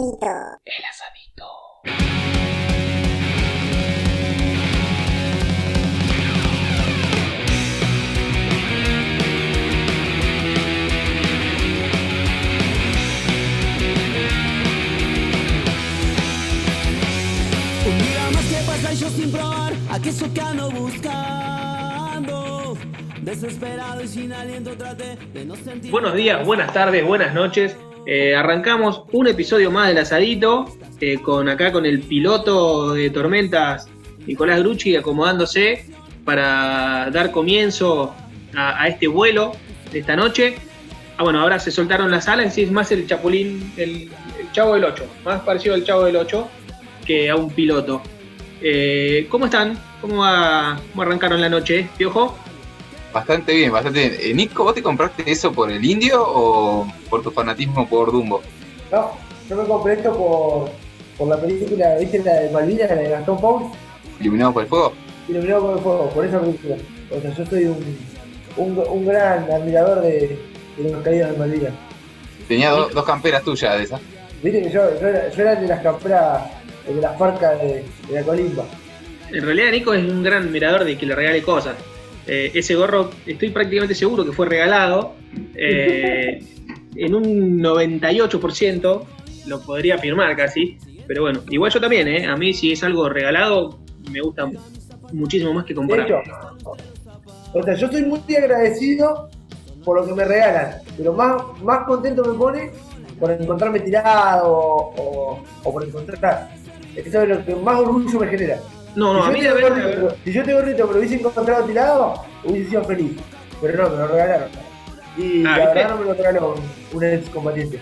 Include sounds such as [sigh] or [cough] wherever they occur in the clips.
El asadito. El asadito. Un día más que pasa y yo sin probar aquello que ando buscando. Desesperado y sin aliento traté de no sentir. Buenos días, buenas tardes, buenas noches. Eh, arrancamos un episodio más del asadito eh, con acá con el piloto de tormentas Nicolás Grucci acomodándose para dar comienzo a, este vuelo de esta noche. Ah, bueno, ahora se soltaron las alas y es más el chapulín, el, el chavo del 8, más parecido al chavo del 8 que a un piloto. Eh, ¿Cómo están? ¿Cómo, va- ¿Cómo arrancaron la noche, Piojo? Bastante bien, bastante bien. Eh, Nico, ¿vos te compraste eso por el indio o por tu fanatismo por Dumbo? No, yo me compré esto por, por la película, ¿viste la de Malvinas, la de Gastón Paul? ¿Iluminado por el fuego? Iluminado por el fuego, por esa película. O sea, yo soy un, un, un gran admirador de, de los caídos de Malvinas. Tenía do- dos camperas tuyas de esas. Viste que yo, yo, era, yo era el de las camperas, el de las farcas de, de la colimba. En realidad Nico es un gran admirador de que le regale cosas. Eh, ese gorro estoy prácticamente seguro que fue regalado. eh, en un 98% lo podría afirmar casi. Pero bueno, igual yo también, ¿eh? A mí si es algo regalado me gusta muchísimo más que comprar. hecho, o sea, yo estoy muy agradecido por lo que me regalan, pero más, más contento me pone por encontrarme tirado o, o por encontrar. Eso es lo que más orgullo me genera. No, no, a si, mí yo de verdad... gorrito, si yo tengo gorrito, pero hubiese encontrado tirado, hubiese sido feliz. Pero no, me lo regalaron. Y Ah, la verdad no me lo regaló un, ex combatiente.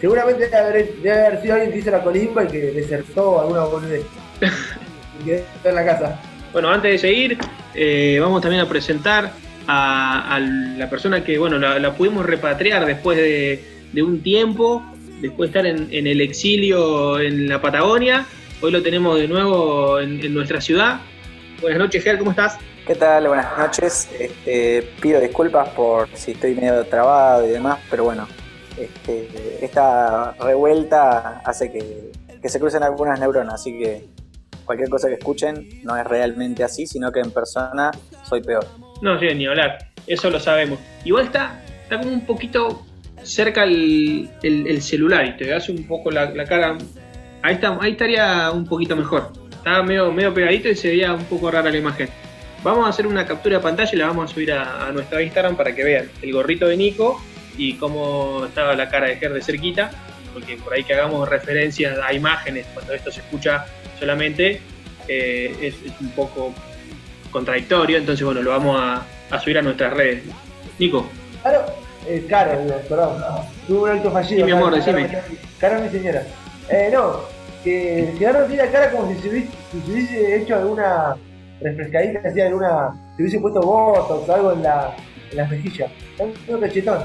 Seguramente debe haber, debe haber sido alguien que hizo la colimba y que desertó alguna boludez. [laughs] y quedó en la casa. Bueno, antes de seguir, eh, vamos también a presentar a, a la persona que, bueno, la, la pudimos repatriar después de, de un tiempo, después de estar en, en el exilio en la Patagonia. Hoy lo tenemos de nuevo en, en nuestra ciudad. Buenas noches, Ger, ¿cómo estás? ¿Qué tal? Buenas noches. Este, pido disculpas por si estoy medio trabado y demás, pero bueno, este, esta revuelta hace que, que se crucen algunas neuronas, así que cualquier cosa que escuchen no es realmente así, sino que en persona soy peor. No, sí, ni hablar, eso lo sabemos. Igual está, está como un poquito cerca el, el- el celular y te hace un poco la, la cara. Ahí, está, ahí estaría un poquito mejor. Estaba medio, medio pegadito y se veía un poco rara la imagen. Vamos a hacer una captura de pantalla y la vamos a subir a, a nuestro Instagram para que vean el gorrito de Nico y cómo estaba la cara de Ger de cerquita. Porque por ahí que hagamos referencias a imágenes cuando esto se escucha solamente eh, es, es un poco contradictorio, entonces bueno, lo vamos a, a subir a nuestras redes. Nico, Claro, eh, caro, perdón. Tuve un acto fallido. Sí, mi amor, Caro, decime. Caro, mi señora. Eh, no, que Gerardo tiene la cara como si se hubiese, si se hubiese hecho alguna refrescadita, así alguna. Se hubiese puesto botox o algo en, la, en las mejillas. Está un cachetón.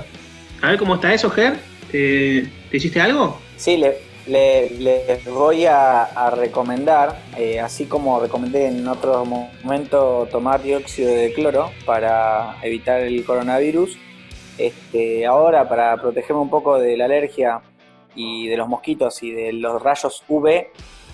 a ver cómo está eso, Ger. ¿Te, te hiciste algo? Sí, le, le- les voy a, a recomendar, eh, así como recomendé en otro momento tomar dióxido de cloro para evitar el coronavirus, este, ahora para protegerme un poco de la alergia y de los mosquitos y de los rayos UV,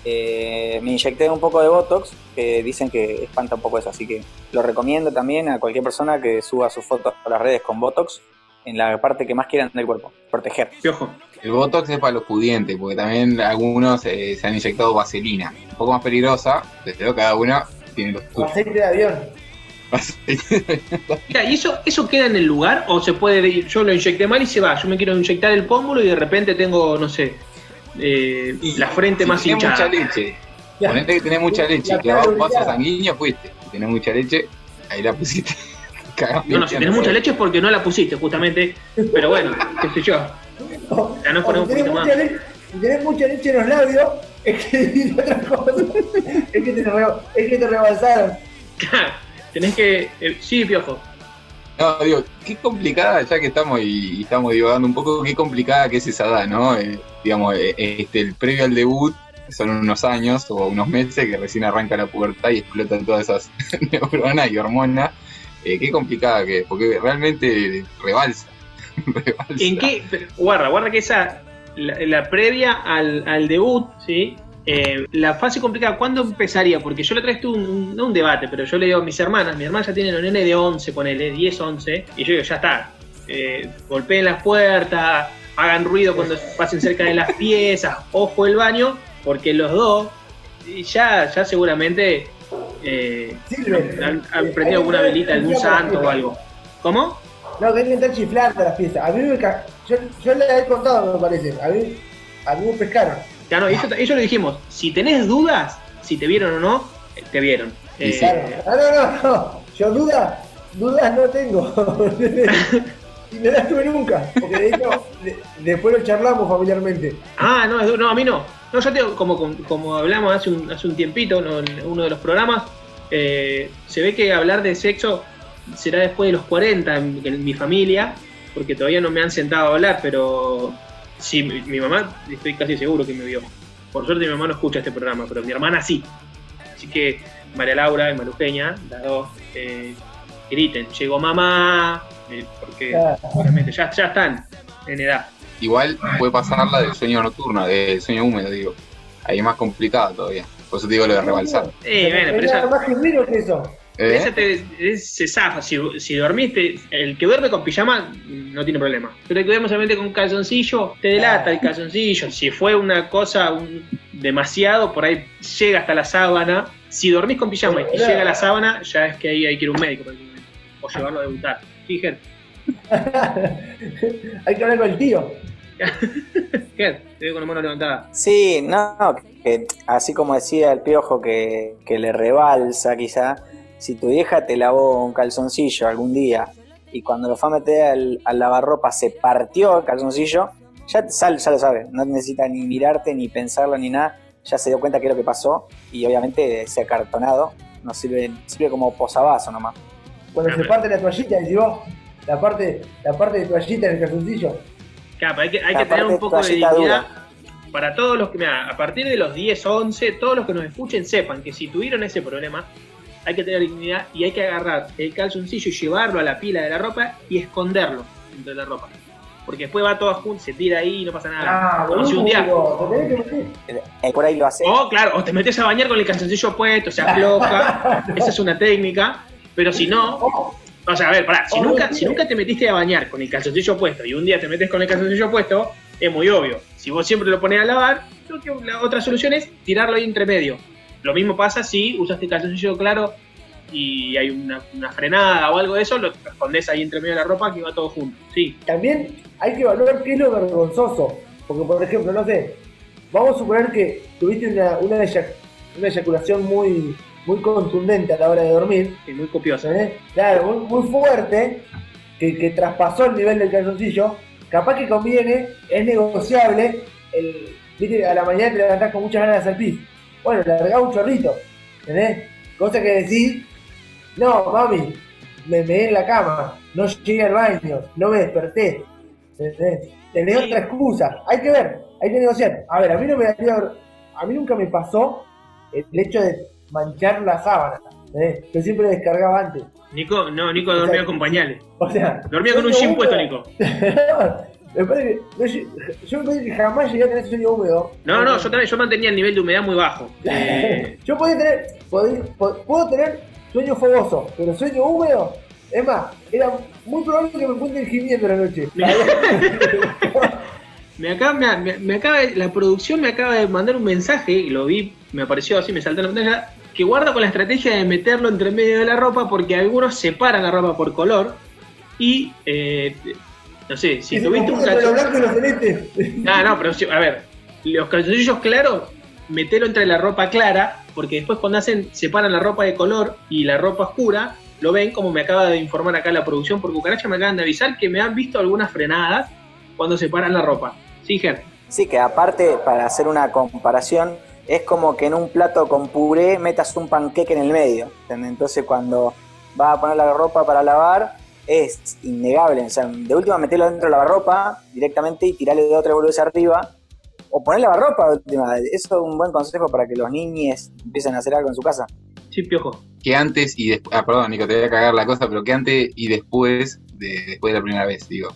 eh, me inyecté un poco de Botox, que dicen que espanta un poco eso, así que lo recomiendo también a cualquier persona que suba sus fotos a las redes con Botox en la parte que más quieran del cuerpo, proteger. Piojo. El Botox es para los pudientes, porque también algunos eh, se han inyectado vaselina. Un poco más peligrosa, desde luego cada uno tiene los suyos. Aceite de avión. [laughs] Mira, ¿y eso, eso queda en el lugar o se puede ir? Yo lo inyecté mal y se va. Yo me quiero inyectar el pómulo y de repente tengo, no sé, eh, la frente Si más tenés hinchada. mucha leche, ponete que tenés mucha leche, que va vaso sanguíneo, fuiste. Si tenés mucha leche, ahí la pusiste. [laughs] Cagás No, no, si tenés mucha leche es porque no la pusiste, justamente. Pero bueno, qué sé yo. Ya nos O ponemos si un tenés, poquito más. mucha leche, si tenés mucha leche en los labios, es que otra [laughs] cosa. es, que te, es que te rebalsaron. Tenés que. eh, sí, piojo. No, digo, qué complicada, ya que estamos y, y estamos divagando un poco, qué complicada que es esa edad, ¿no? Eh, digamos, eh, este, el previo al debut son unos años o unos meses que recién arranca la pubertad y explotan todas esas [laughs] neuronas y hormonas. Eh, qué complicada que es, porque realmente rebalsa. [laughs] rebalsa. ¿En qué? pero, guarda, guarda que esa. la, la previa al, al debut, ¿sí? Eh, la fase complicada, ¿cuándo empezaría? Porque yo le traje un, un, no un debate, pero yo le digo a mis hermanas, mi hermana ya tiene los nenes de 11, ponele, 10, 11, y yo digo, ya está, eh, golpeen las puertas, hagan ruido cuando pasen cerca de las piezas, ojo el baño, porque los dos ya, ya seguramente eh, han, han prendido alguna velita, algún santo o algo. ¿Cómo? No, que están chiflando las piezas. A mí me ca... yo, yo le he contado, me parece. A mí, a mí me pescaron. Ya no, y eso, eso lo dijimos. Si tenés dudas, si te vieron o no, eh, te vieron. Eh, Claro. Ah, no, no, no. Yo dudas, dudas no tengo. [laughs] y no las tuve nunca. Porque de hecho, de- después lo charlamos familiarmente. Ah, no, no, a mí no. No, yo te como, como, como hablamos hace un, hace un tiempito ¿no? en uno de los programas, eh, se ve que hablar de sexo será después de los 40 en, en mi familia, porque todavía no me han sentado a hablar, pero sí, mi, mi mamá estoy casi seguro que me vio. Por suerte mi mamá no escucha este programa, pero mi hermana sí. Así que María Laura y Marujeña, las dos, eh, griten, llegó mamá, eh, porque Claro. obviamente ya, ya están en edad. Igual puede pasar la del sueño nocturno, del sueño húmedo, digo. Ahí es más complicado todavía. Por eso te digo lo de rebalsar. Eh, bueno, pero más que eso. ¿Eh? esa te, es- se zafa. Si, si dormiste, el que duerme con pijama no tiene problema. Pero el que duerme solamente con calzoncillo, te delata el calzoncillo. Si fue una cosa un- demasiado, por ahí llega hasta la sábana. Si dormís con pijama y llega a la sábana, ya es que ahí hay que ir a un médico prácticamente. o llevarlo a debutar. Fíjate, [laughs] Hay que hablar con el tío. [laughs] Ger, te veo con la mano levantada. Sí, no, no, que así como decía el piojo que, que le rebalsa quizá, si tu vieja te lavó un calzoncillo algún día y cuando lo fue a meter al, al lavarropa se partió el calzoncillo, ya, te sal- ya lo sabe, no necesita ni mirarte, ni pensarlo, ni nada, ya se dio cuenta que es lo que pasó y obviamente ese acartonado no sirve, sirve como posavasos nomás. Cuando se pero- parte la toallita, decís vos, la parte, la parte de toallita en el calzoncillo. Claro, hay que, hay que tener un poco de dignidad. Para todos los que, mira, a partir de los 10, 11, todos los que nos escuchen sepan que si tuvieron ese problema, hay que tener dignidad y hay que agarrar el calzoncillo y llevarlo a la pila de la ropa y esconderlo dentro de la ropa. Porque después va todo junto, se tira ahí y no pasa nada. Ah, Como si un día. que. Eh, por ahí lo hace. O, claro, o te metes a bañar con el calzoncillo puesto, se afloja. [laughs] Esa es una técnica. Pero si no, o sea, a ver, pará, si Oh, nunca, si nunca te metiste a bañar con el calzoncillo puesto y un día te metes con el calzoncillo puesto, es muy obvio. Si vos siempre lo pones a lavar, creo que la otra solución es tirarlo ahí entre medio. Lo mismo pasa si usaste el calzoncillo claro y hay una, una frenada o algo de eso, lo escondés ahí entre medio de la ropa que va todo junto. Sí, También hay que valorar qué es lo vergonzoso. Porque, por ejemplo, no sé, vamos a suponer que tuviste una, una, eyac- una eyaculación muy, muy contundente a la hora de dormir, es muy copiosa. ¿sabes? Claro, muy, muy fuerte, que, que traspasó el nivel del calzoncillo. Capaz que conviene, es negociable, el, viste, a la mañana te levantás con muchas ganas de hacer pis. Bueno, le largás un chorrito, ¿entendés? Cosa que decís, no, mami, me meé en la cama, no llegué al baño, no me desperté. ¿Entendés? Tenés Sí. otra excusa. Hay que ver, hay que negociar. A ver, a mí no me a mí nunca me pasó el hecho de manchar la sábana. ¿entendés? Yo siempre descargaba antes. Nico, no, Nico dormía con pañales. O sea, Dormía con un jean puesto. Nico. [laughs] me parece que, yo, me parece que jamás llegué a tener sueño húmedo. No, no, yo también, yo mantenía el nivel de humedad muy bajo. [laughs] Yo podía tener, podía- puedo tener sueño fogoso, pero sueño húmedo, es más, era muy probable que me encuentre gimiendo la noche. Me [laughs] acaba, me, acaba la producción me acaba de mandar un mensaje y lo vi, me apareció así, me saltó en la pantalla, que guarda con la estrategia de meterlo entre medio de la ropa porque algunos separan la ropa por color y, eh, no sé, si tuviste un calzoncillo... blanco y lo celeste. [laughs] Ah, no, pero a ver, los calzoncillos claros, metelo entre la ropa clara porque después cuando hacen, separan la ropa de color y la ropa oscura, lo ven como me acaba de informar acá la producción por Cucaracha, me acaban de avisar que me han visto algunas frenadas cuando separan la ropa. Sí, Ger. Sí, que aparte, para hacer una comparación, es como que en un plato con puré metas un panqueque en el medio. ¿entendés? Entonces, cuando vas a poner la ropa para lavar, es innegable. O sea, de última, meterlo dentro de la lavarropa directamente y tirarle de otra boludez arriba. O poner lavarropa de última. Eso es un buen consejo para que los niños empiecen a hacer algo en su casa. Sí, piojo. Que antes y después. Ah, perdón, Nico, te voy a cagar la cosa, pero que antes y después de, después de la primera vez, digo.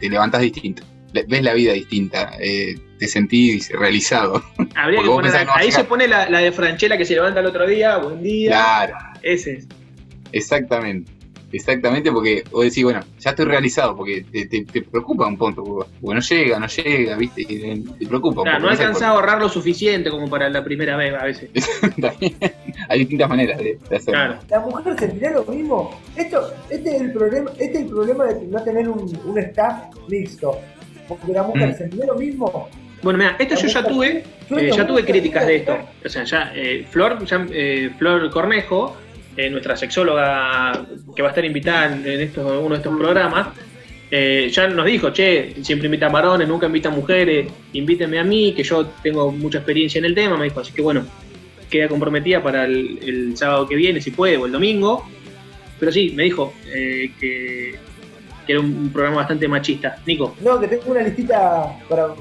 Te levantas distinto. le- ves la vida distinta, eh, te sentís realizado. Habría que poner, pensás no ahí se pone la, la de Franchella que se levanta el otro día, buen día. Claro, Ese es. exactamente. Exactamente, porque vos decís, bueno, ya estoy realizado, porque te, te- te preocupa un punto, porque no llega, no llega, viste, y te, te preocupa. Claro, no sabes alcanzaba a ahorrar lo suficiente como para la primera vez a veces. [laughs] Hay distintas maneras de, de hacerlo. Claro. ¿La mujer sentirá lo mismo? Esto, este es el problema, este es el problema de no tener un, un staff mixto. Porque la mujer Mm. sentirá lo mismo. Bueno, mira, esto yo ya tuve, eh, ya tuve críticas de esto. O sea, ya eh, Flor, ya, eh, Flor Cornejo, eh, nuestra sexóloga que va a estar invitada en, estos, uno de estos programas, eh, ya nos dijo, che, siempre invitan varones, nunca invitan mujeres, invítenme a mí, que yo tengo mucha experiencia en el tema, me dijo, así que bueno, queda comprometida para el, sábado que viene, si puede, o el domingo. Pero sí, me dijo eh, que, que era un programa bastante machista. Nico, No, que tengo una listita para.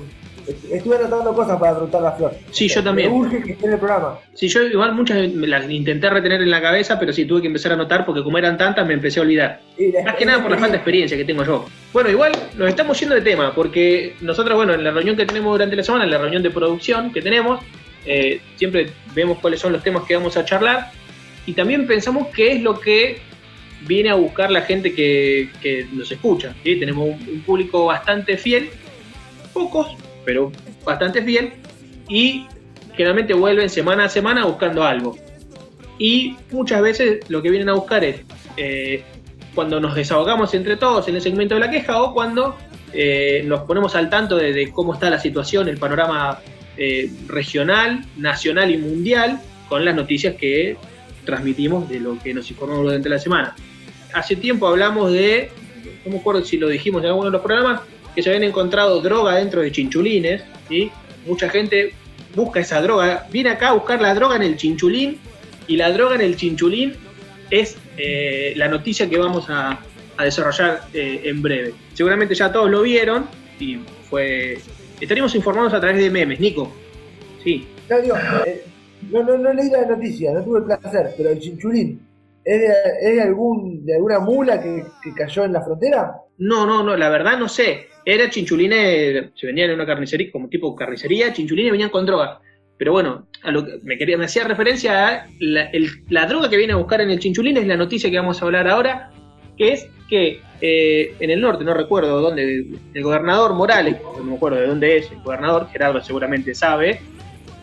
Estuve anotando cosas para preguntarle a Flor. Sí, yo también. Me urge que esté en el programa. Sí, yo igual muchas me las intenté retener en la cabeza, pero sí tuve que empezar a anotar porque como eran tantas me empecé a olvidar. La- Más que nada por la falta de experiencia que tengo yo. Bueno, igual nos estamos yendo de tema porque nosotros, bueno, en la reunión que tenemos durante la semana, en la reunión de producción que tenemos, eh, siempre vemos cuáles son los temas que vamos a charlar y también pensamos qué es lo que viene a buscar la gente que, que nos escucha. ¿sí? Tenemos un, un público bastante fiel, pocos, pero bastante fiel, y generalmente vuelven semana a semana buscando algo. Y muchas veces lo que vienen a buscar es eh, cuando nos desahogamos entre todos en el segmento de la queja o cuando eh, nos ponemos al tanto de, de cómo está la situación, el panorama eh, regional, nacional y mundial con las noticias que transmitimos de lo que nos informamos durante la semana. Hace tiempo hablamos de, no me acuerdo si lo dijimos en alguno de los programas, que se habían encontrado droga dentro de chinchulines, ¿sí? Mucha gente busca esa droga, viene acá a buscar la droga en el chinchulín y la droga en el chinchulín es eh, la noticia que vamos a, desarrollar eh, en breve. Seguramente ya todos lo vieron y fue... Estaríamos informados a través de memes, Nico. Sí. No, digo, eh, no, no, no leí la noticia, no tuve el placer, pero el chinchulín, ¿es de, algún, de alguna mula que, cayó en la frontera? No, no, no, la verdad no sé. Era chinchulines, se vendían en una carnicería, como tipo carnicería, chinchulines venían con droga. Pero bueno, a lo que me, quería, me hacía referencia a la, la droga que viene a buscar en el chinchulín, es la noticia que vamos a hablar ahora, que es que eh, en el norte, no recuerdo dónde, el gobernador Morales, no me acuerdo de dónde es, el gobernador, Gerardo seguramente sabe,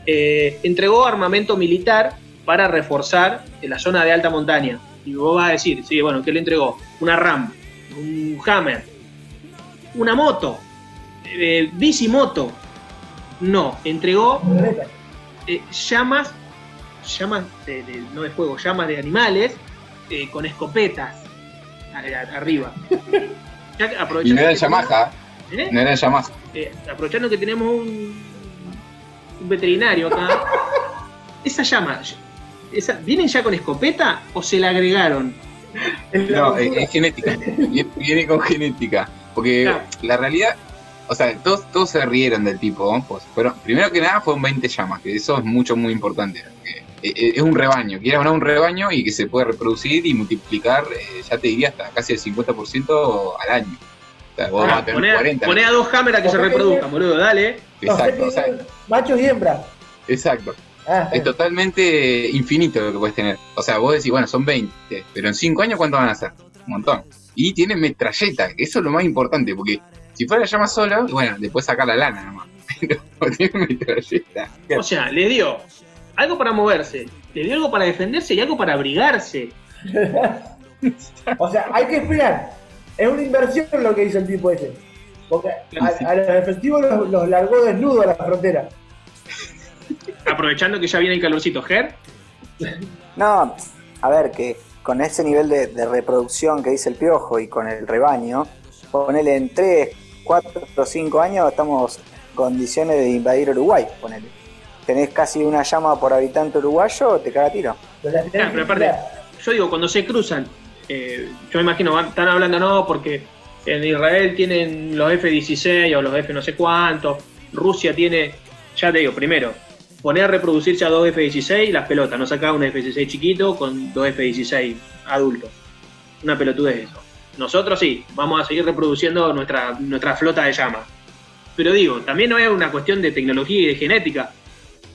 eh, entregó armamento militar para reforzar en la zona de alta montaña. Y vos vas a decir, sí, bueno, ¿qué le entregó? Una RAM, un Hammer, una moto, eh, bicimoto. No, entregó eh, llamas, llamas de, de- no de fuego, llamas de animales eh, con escopetas a- a- arriba. [laughs] Ya Y no era el Yamaha, tenemos- ¿eh? no era el Yamaha. Aprovechando que tenemos un, un veterinario acá, [laughs] esa llama, esa, ¿vienen ya con escopeta o se la agregaron? No, es, genética. Viene- con genética. Porque Claro. la realidad, o sea, todos, todos se rieron del tipo. ¿no? Pues, pero primero que nada fue un 20 llamas, que eso es mucho, muy importante. eh, eh, Es un rebaño, quiere o no un rebaño y que se puede reproducir y multiplicar, eh, ya te diría, hasta casi el 50% al año. O sea, vos vas a tener Poné, 40. poné a dos cámaras que se reproduzcan, boludo, dale. No, Exacto, o sea, machos y hembras. exacto. Ah, Es totalmente infinito lo que puedes tener. O sea, vos decís, bueno, son 20, pero en 5 años, ¿cuánto van a ser? Un montón. Y tiene metralleta, que eso es lo más importante, porque si fuera llama sola, bueno, después sacar la lana nomás. [laughs] Pero tiene metralleta. O sea, le dio algo para moverse, le dio algo para defenderse y algo para abrigarse. [laughs] O sea, hay que esperar. Es una inversión lo que hizo el tipo ese. Porque a, a los efectivos los, los largó desnudos a la frontera. [laughs] Aprovechando que ya viene el calorcito, Ger. No, a ver, que con ese nivel de, de reproducción que dice el piojo y con el rebaño, ponele en 3, 4 o 5 años estamos en condiciones de invadir Uruguay, ponele. Tenés casi una llama por habitante uruguayo, te caga tiro. Claro, pero que aparte, yo digo, cuando se cruzan, eh, yo me imagino, van- están hablando no, porque en Israel tienen los F-16 o los F no sé cuántos, Rusia tiene, ya te digo, primero, poner a reproducirse a dos F-16 las pelotas, no sacar un F-16 chiquito con dos F-16 adultos. Una pelotudez eso. Nosotros sí, vamos a seguir reproduciendo nuestra, nuestra flota de llamas. Pero digo, también no es una cuestión de tecnología y de genética.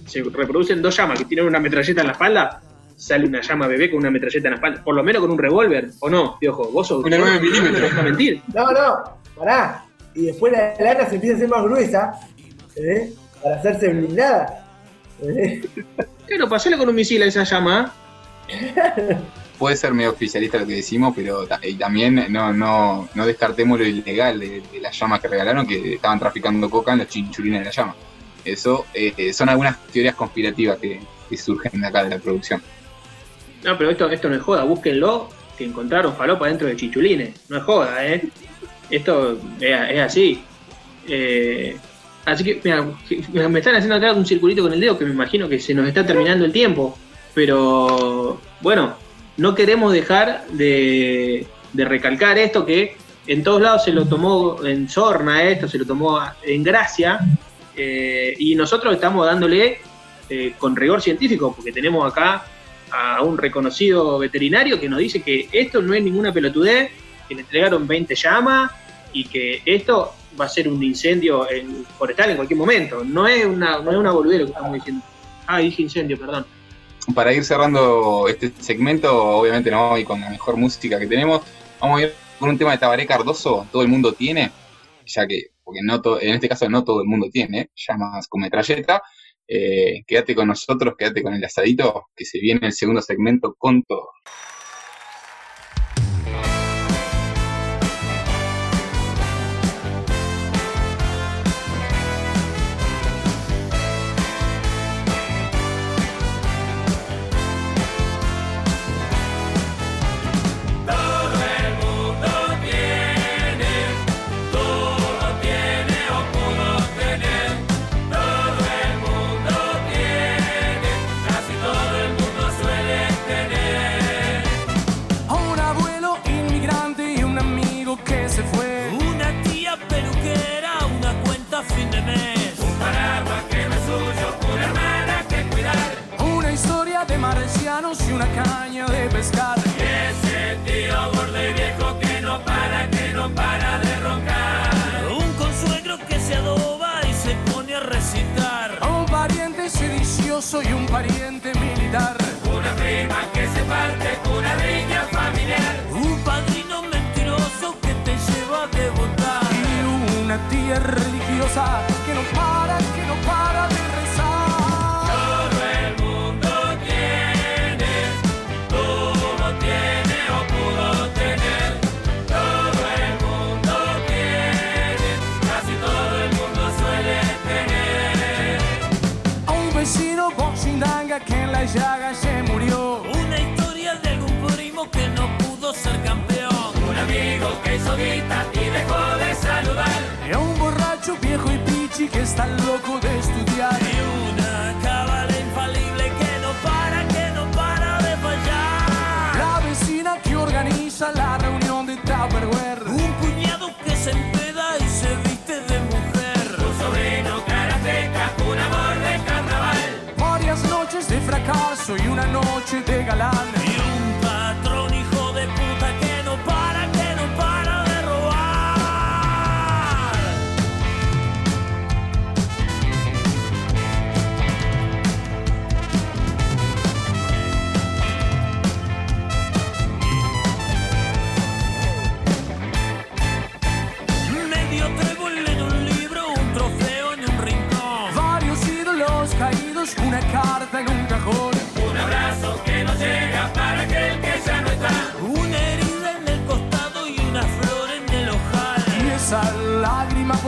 Se reproducen dos llamas que tienen una metralleta en la espalda, sale una llama bebé con una metralleta en la espalda, por lo menos con un revólver, ¿o no, Piojo? Vos sos... Una 9 milímetros. ¿Vas a mentir? No, no, pará. Y después la lana se empieza a hacer más gruesa, ¿eh? Para hacerse blindada. ¿Eh? [laughs] Claro, pasale con un misil a esa llama. [laughs] Puede ser medio oficialista lo que decimos, pero y también no, no, no descartemos lo ilegal de, de las llamas que regalaron, que estaban traficando coca en los chinchulines de la llama. Eso eh, son algunas teorías conspirativas que, que surgen de acá de la producción. No, pero esto, esto no es joda, búsquenlo, que encontraron falopa dentro de chichulines. No es joda, ¿eh? Esto es, es así. Eh, así que, mira, me están haciendo acá un circulito con el dedo que me imagino que se nos está terminando el tiempo. Pero, bueno, no queremos dejar de, recalcar esto que en todos lados se lo tomó en sorna esto, se lo tomó en gracia. eh, y nosotros estamos dándole eh, con rigor científico, porque tenemos acá a un reconocido veterinario que nos dice que esto no es ninguna pelotudez, que le entregaron 20 llamas y que esto va a ser un incendio en- forestal en cualquier momento. No es una, no es una boludez lo que estamos diciendo. Ah, dije incendio, perdón. Para ir cerrando este segmento, obviamente nos vamos a ir con la mejor música que tenemos. Vamos a ir con un tema de Tabaré Cardoso, todo el mundo tiene, ya que, porque no to- en este caso no todo el mundo tiene, llamas con metralleta. Eh, quédate con nosotros, quédate con el asadito, que se viene el segundo segmento con todo. Marcianos y una caña de pescar. Y ese tío gordo y viejo que no para, que no para de roncar. Un consuegro que se adoba y se pone a recitar. Un pariente sedicioso y un pariente militar. Una prima que se parte, una riña familiar. Un padrino mentiroso que te lleva a devotar. Y una tía religiosa que no para, que no para la llaga se murió. Una historia de algún primo que no pudo ser campeón. Un amigo que hizo guita y dejó de saludar. Y a un borracho viejo y pichi que está loco de estudiar. Fracaso y una noche de galán.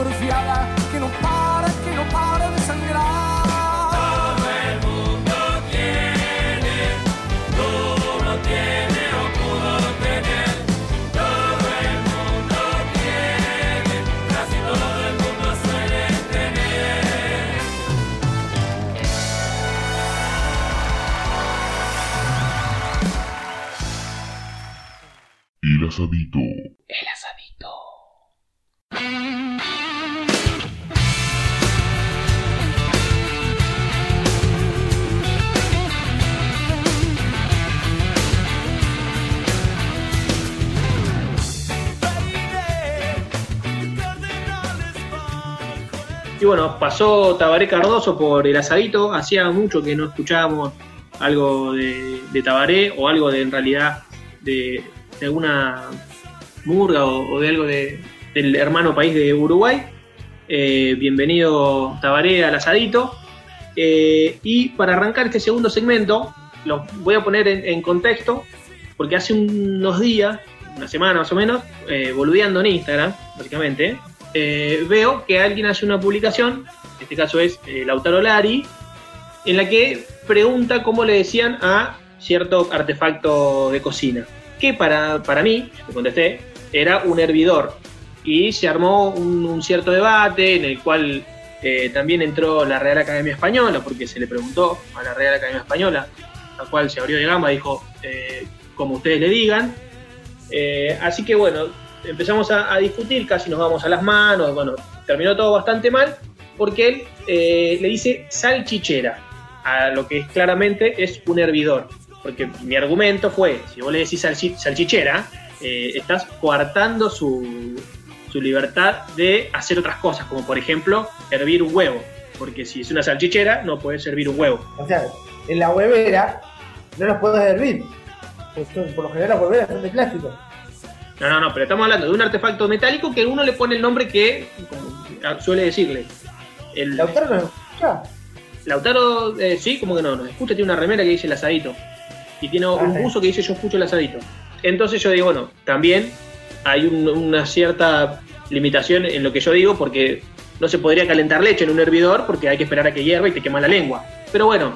por fiada bueno, pasó Tabaré Cardoso por el asadito. Hacía mucho que no escuchábamos algo de, de Tabaré o algo de en realidad de, alguna murga o, de algo de, del hermano país de Uruguay. Eh, bienvenido Tabaré al asadito. Eh, y para arrancar este segundo segmento, lo voy a poner en, contexto, porque hace unos días, una semana más o menos, eh, en Instagram, básicamente, eh, veo que alguien hace una publicación, en este caso es eh, Lautaro Lari, en la que pregunta cómo le decían a cierto artefacto de cocina, que para, para mí, le contesté, era un hervidor. Y se armó un, un cierto debate en el cual eh, también entró la Real Academia Española, porque se le preguntó a la Real Academia Española, la cual se abrió de gama, dijo, eh, como ustedes le digan. Eh, así que bueno, empezamos a, discutir, casi nos vamos a las manos, bueno, terminó todo bastante mal, porque él eh, le dice salchichera, a lo que es, claramente es un hervidor. Porque mi argumento fue, si vos le decís salchi- salchichera, eh, estás coartando su, su libertad de hacer otras cosas, como por ejemplo hervir un huevo. Porque si es una salchichera, no puedes hervir un huevo. O sea, en la huevera no los puedes hervir. Por lo general las hueveras son de plástico. No, no, no, pero estamos hablando de un artefacto metálico que uno le pone el nombre que como suele decirle. El, Lautaro no escucha. Lautaro, eh, sí, como que no, nos escucha, tiene una remera que dice el asadito. Y tiene un Ah, sí. buzo que dice yo escucho el asadito. Entonces yo digo, bueno, también hay un- una cierta limitación en lo que yo digo, porque no se podría calentar leche en un hervidor porque hay que esperar a que hierva y te quema la lengua. Pero bueno,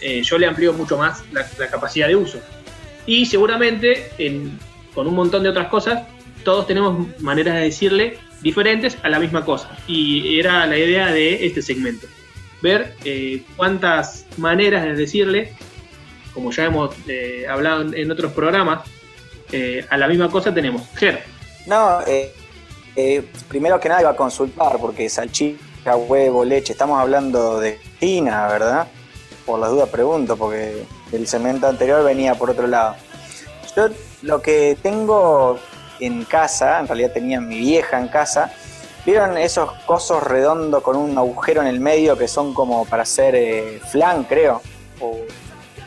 eh, yo le amplío mucho más la, la capacidad de uso. Y seguramente en- con un montón de otras cosas, todos tenemos maneras de decirle diferentes a la misma cosa. Y era la idea de este segmento. Ver eh, cuántas maneras de decirle, como ya hemos eh, hablado en, otros programas, eh, a la misma cosa tenemos. Ger, No, eh, eh, primero que nada iba a consultar, porque salchicha, huevo, leche, estamos hablando de China, ¿verdad? Por las dudas pregunto, porque el cemento anterior venía por otro lado. Yo lo que tengo en casa, en realidad tenía mi vieja en casa, ¿vieron esos cosos redondos con un agujero en el medio que son como para hacer eh, flan, creo? O,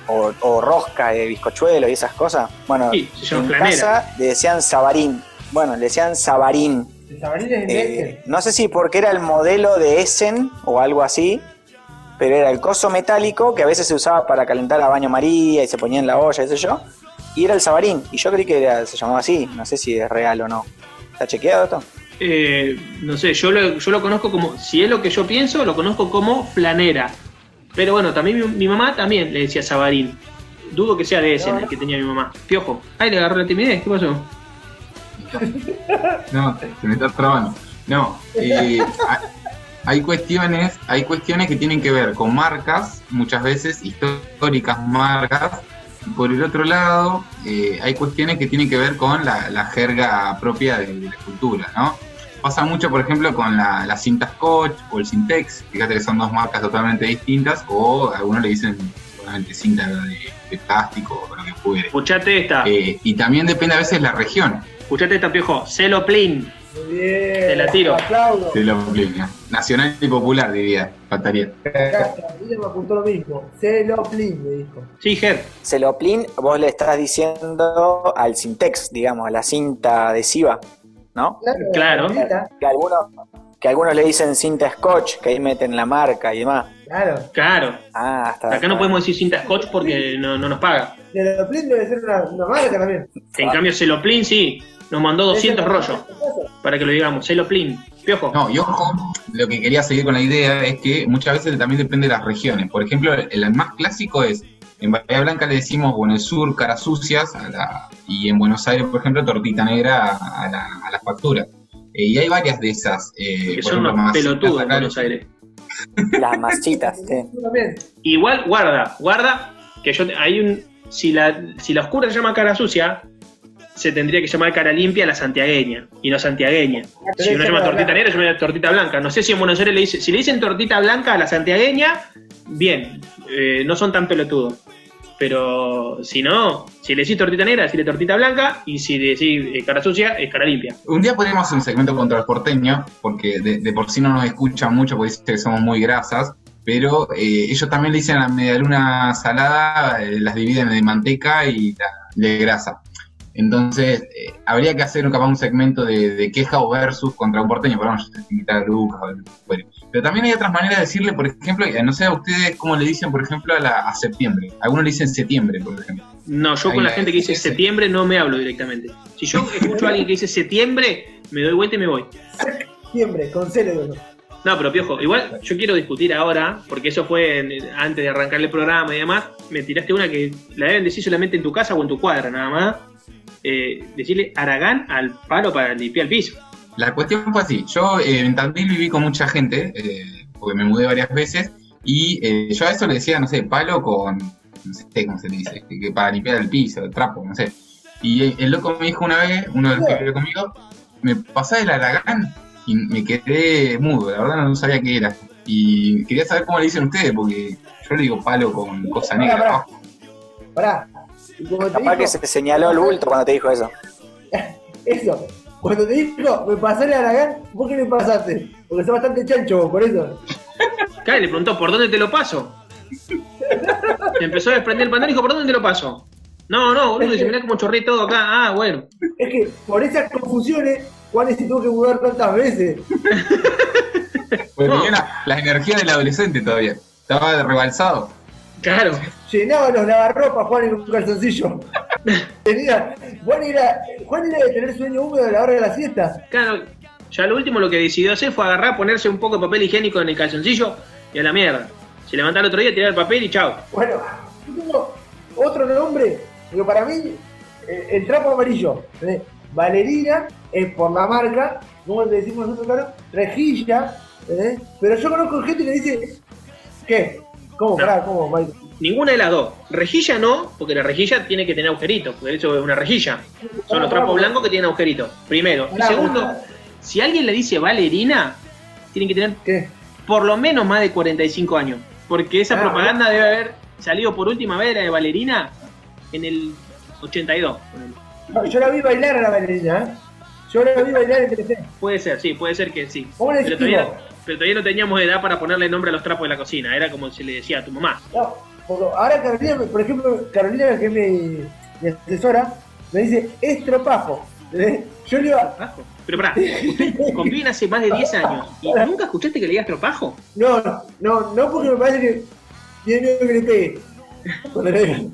o- o rosca de bizcochuelo y esas cosas. Bueno, Sí, en casa le decían sabarín. Bueno, le decían sabarín. El sabarín es de Eh, no sé si porque era el modelo de Essen o algo así, pero era el coso metálico que a veces se usaba para calentar a baño María y se ponía en la olla, qué sé yo. Y era el sabarín. Y yo creí que era- se llamaba así. No sé si es real o no. ¿Está chequeado esto? eh, no sé, yo lo, yo lo conozco como, si es lo que yo pienso, lo conozco como flanera. Pero bueno, también mi, mi mamá también le decía sabarín. Dudo que sea de ese el que tenía mi mamá. Piojo. Ay, le agarró la timidez, ¿qué pasó? [laughs] No, se me está trabando. No, eh, ha- hay cuestiones, hay cuestiones que tienen que ver con marcas, muchas veces históricas marcas. Y por el otro lado, eh, hay cuestiones que tienen que ver con la, la jerga propia de, de la cultura, ¿no? Pasa mucho, por ejemplo, con la, la cinta Scotch o el Syntex, fíjate que son dos marcas totalmente distintas, o algunos le dicen solamente cinta de, de plástico o lo que fuere. Escuchate esta. Eh, y también depende a veces la región. Escuchate esta, Piojo. Celoplin. Muy bien. Te la tiro. Aplaudo. de lo plena. Nacional y popular, diría. Faltaría. Me apuntó lo mismo. Celoplin, me dijo. Sí, Ger. Celoplin, vos le estás diciendo al Sintex, digamos, a la cinta adhesiva, ¿no? Claro. Claro. Que algunos, que algunos le dicen cinta Scotch, que ahí meten la marca y demás. claro. Claro. Ah, está. Acá no podemos decir cinta scotch porque no, no nos paga. Celoplin debe ser una, una marca también. En cambio, Celoplin sí. Nos mandó 200 rollos para que lo digamos. Celoplin. Piojo. No, y ojo, lo que quería seguir con la idea es que muchas veces también depende de las regiones. Por ejemplo, el, el más clásico es, en Bahía Blanca le decimos, o en el sur, caras sucias, a la- y en Buenos Aires, por ejemplo, tortita negra a, a la, a la factura. Eh, y hay varias de esas. eh, que por son ejemplo, unos pelotudos en. Buenos Aires. Las masitas, sí. [laughs] Igual, guarda, guarda, que yo te- hay un. Si la, si la oscura se llama cara sucia, se tendría que llamar cara limpia la santiagueña y no santiagueña. Si uno llama tortita negra, se llama tortita blanca. No sé si en Buenos Aires le dice, si le dicen tortita blanca a la santiagueña, bien, eh, no son tan pelotudos. Pero si no, si le decís tortita negra, decís tortita blanca. Y si le decís eh, cara sucia, es cara limpia. Un día podríamos hacer un segmento contra los porteños, porque de, de por sí no nos escuchan mucho, porque dicen que somos muy grasas. Pero eh, ellos también le dicen a la medialuna salada, eh, las dividen de manteca y la, de grasa. Entonces, eh, habría que hacer capaz un segmento de, de queja o versus contra un porteño, por ejemplo, invitar a Lucas. o- bueno. Pero también hay otras maneras de decirle, por ejemplo, eh, no sé a ustedes cómo le dicen, por ejemplo, a, la- a septiembre. Algunos le dicen septiembre, por ejemplo. No, yo Ahí con la la- gente que dice ese. septiembre no me hablo directamente. Si yo escucho a alguien que dice septiembre, me doy vuelta y me voy. Siempre, con cero. No, pero piojo, igual yo quiero discutir ahora, porque eso fue en- antes de arrancar el programa y demás. Me tiraste una que la deben decir solamente en tu casa o en tu cuadra, nada más. Eh, decirle Aragán al palo para limpiar el piso. La cuestión fue así. Yo eh, en Tandil viví con mucha gente, eh, porque me mudé varias veces, y eh, yo a eso le decía, no sé, palo con, no sé cómo se le dice, que, que para limpiar el piso, el trapo, no sé. Y el, el loco me dijo una vez, uno de los que vive conmigo, me pasaba el aragán y me quedé mudo, la verdad no sabía qué era. Y quería saber cómo le dicen ustedes, porque yo le digo palo con cosa negra Pará, abajo. Pará. Y como te Capaz dijo, que se señaló el bulto cuando te dijo eso. [laughs] Eso. Cuando te dijo, me pasé el Aragán, ¿vos qué me pasaste? Porque sos bastante chancho vos, por eso. Claro, y le preguntó, ¿por dónde te lo paso? [laughs] Se empezó a desprender el pantalón y dijo, ¿por dónde te lo paso? No, no, boludo, dice, mirá cómo chorré todo acá. Ah, bueno. Es que por esas confusiones, Juanes se tuvo que mudar tantas veces. [laughs] Porque No. tenía la, la energía del adolescente todavía. Estaba rebalsado. Claro. Llenaba los lavarropas Juan en un calzoncillo. [laughs] Tenía, Juan era, Juan era de tener sueño húmedo a la hora de la siesta. Claro, ya lo último lo que decidió hacer fue agarrar, ponerse un poco de papel higiénico en el calzoncillo y a la mierda. Se levantaba el otro día, tirar el papel y chao. Bueno, yo tengo otro nombre, pero para mí, eh, el trapo amarillo. ¿entendés? Valerina es por la marca, como le decimos nosotros, claro, rejilla, ¿entendés? pero yo conozco gente que dice, ¿qué? ¿Cómo? No. Pará, ¿cómo, Mike? Ninguna de las dos. Rejilla no, porque la rejilla tiene que tener agujeritos, porque eso es una rejilla. Son los trapos blancos que tienen agujeritos. Primero. Y segundo, pará. si alguien le dice valerina, tienen que tener ¿Qué? por lo menos más de 45 años. Porque esa propaganda debe haber salido por última vez la de Valerina en el 82. ponele. No, yo la vi bailar a la bailarina, ¿eh? Yo la vi bailar en Telefe. Puede ser, sí, puede ser que sí. ¿Cómo le Pero decís todavía, vos? Pero todavía no teníamos edad para ponerle nombre a los trapos de la cocina. Era como se le decía a tu mamá. No, ahora Carolina, por ejemplo, Carolina, que es mi, mi asesora, me dice, estropajo. ¿entendés? Yo le iba, ¿Tropajo? Pero pará, ustedes [laughs] conviven hace más de 10 años y nunca escuchaste que le digas tropajo. no, no, no porque me parece que tiene miedo que le pegue. [laughs]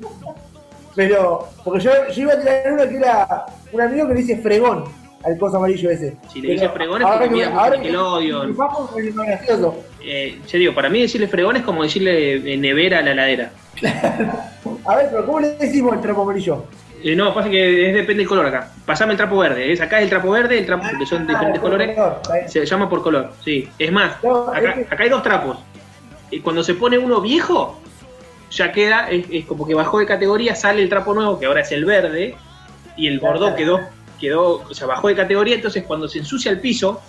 Pero, porque yo, yo iba a tirar una que era un amigo que le dice fregón al coso amarillo ese. Si le dices fregón es porque que me- mira mucho ahora que- Nickelodeon. Es más gracioso. Eh, yo digo, para mí decirle fregón es como decirle eh, nevera a la heladera. [laughs] A ver, pero ¿cómo le decimos el trapo amarillo? Eh, no, pasa que es, depende del color acá. Pasame el trapo verde. Es acá es el trapo verde, el trapo que son diferentes Ah, colores. Se llama por color, sí. Es más, No, acá, es que- acá hay dos trapos. Y cuando se pone uno viejo, ya queda, es, es como que bajó de categoría, sale el trapo nuevo, que ahora es el verde, y el bordó quedó, quedó, o sea, bajó de categoría, entonces cuando se ensucia el piso,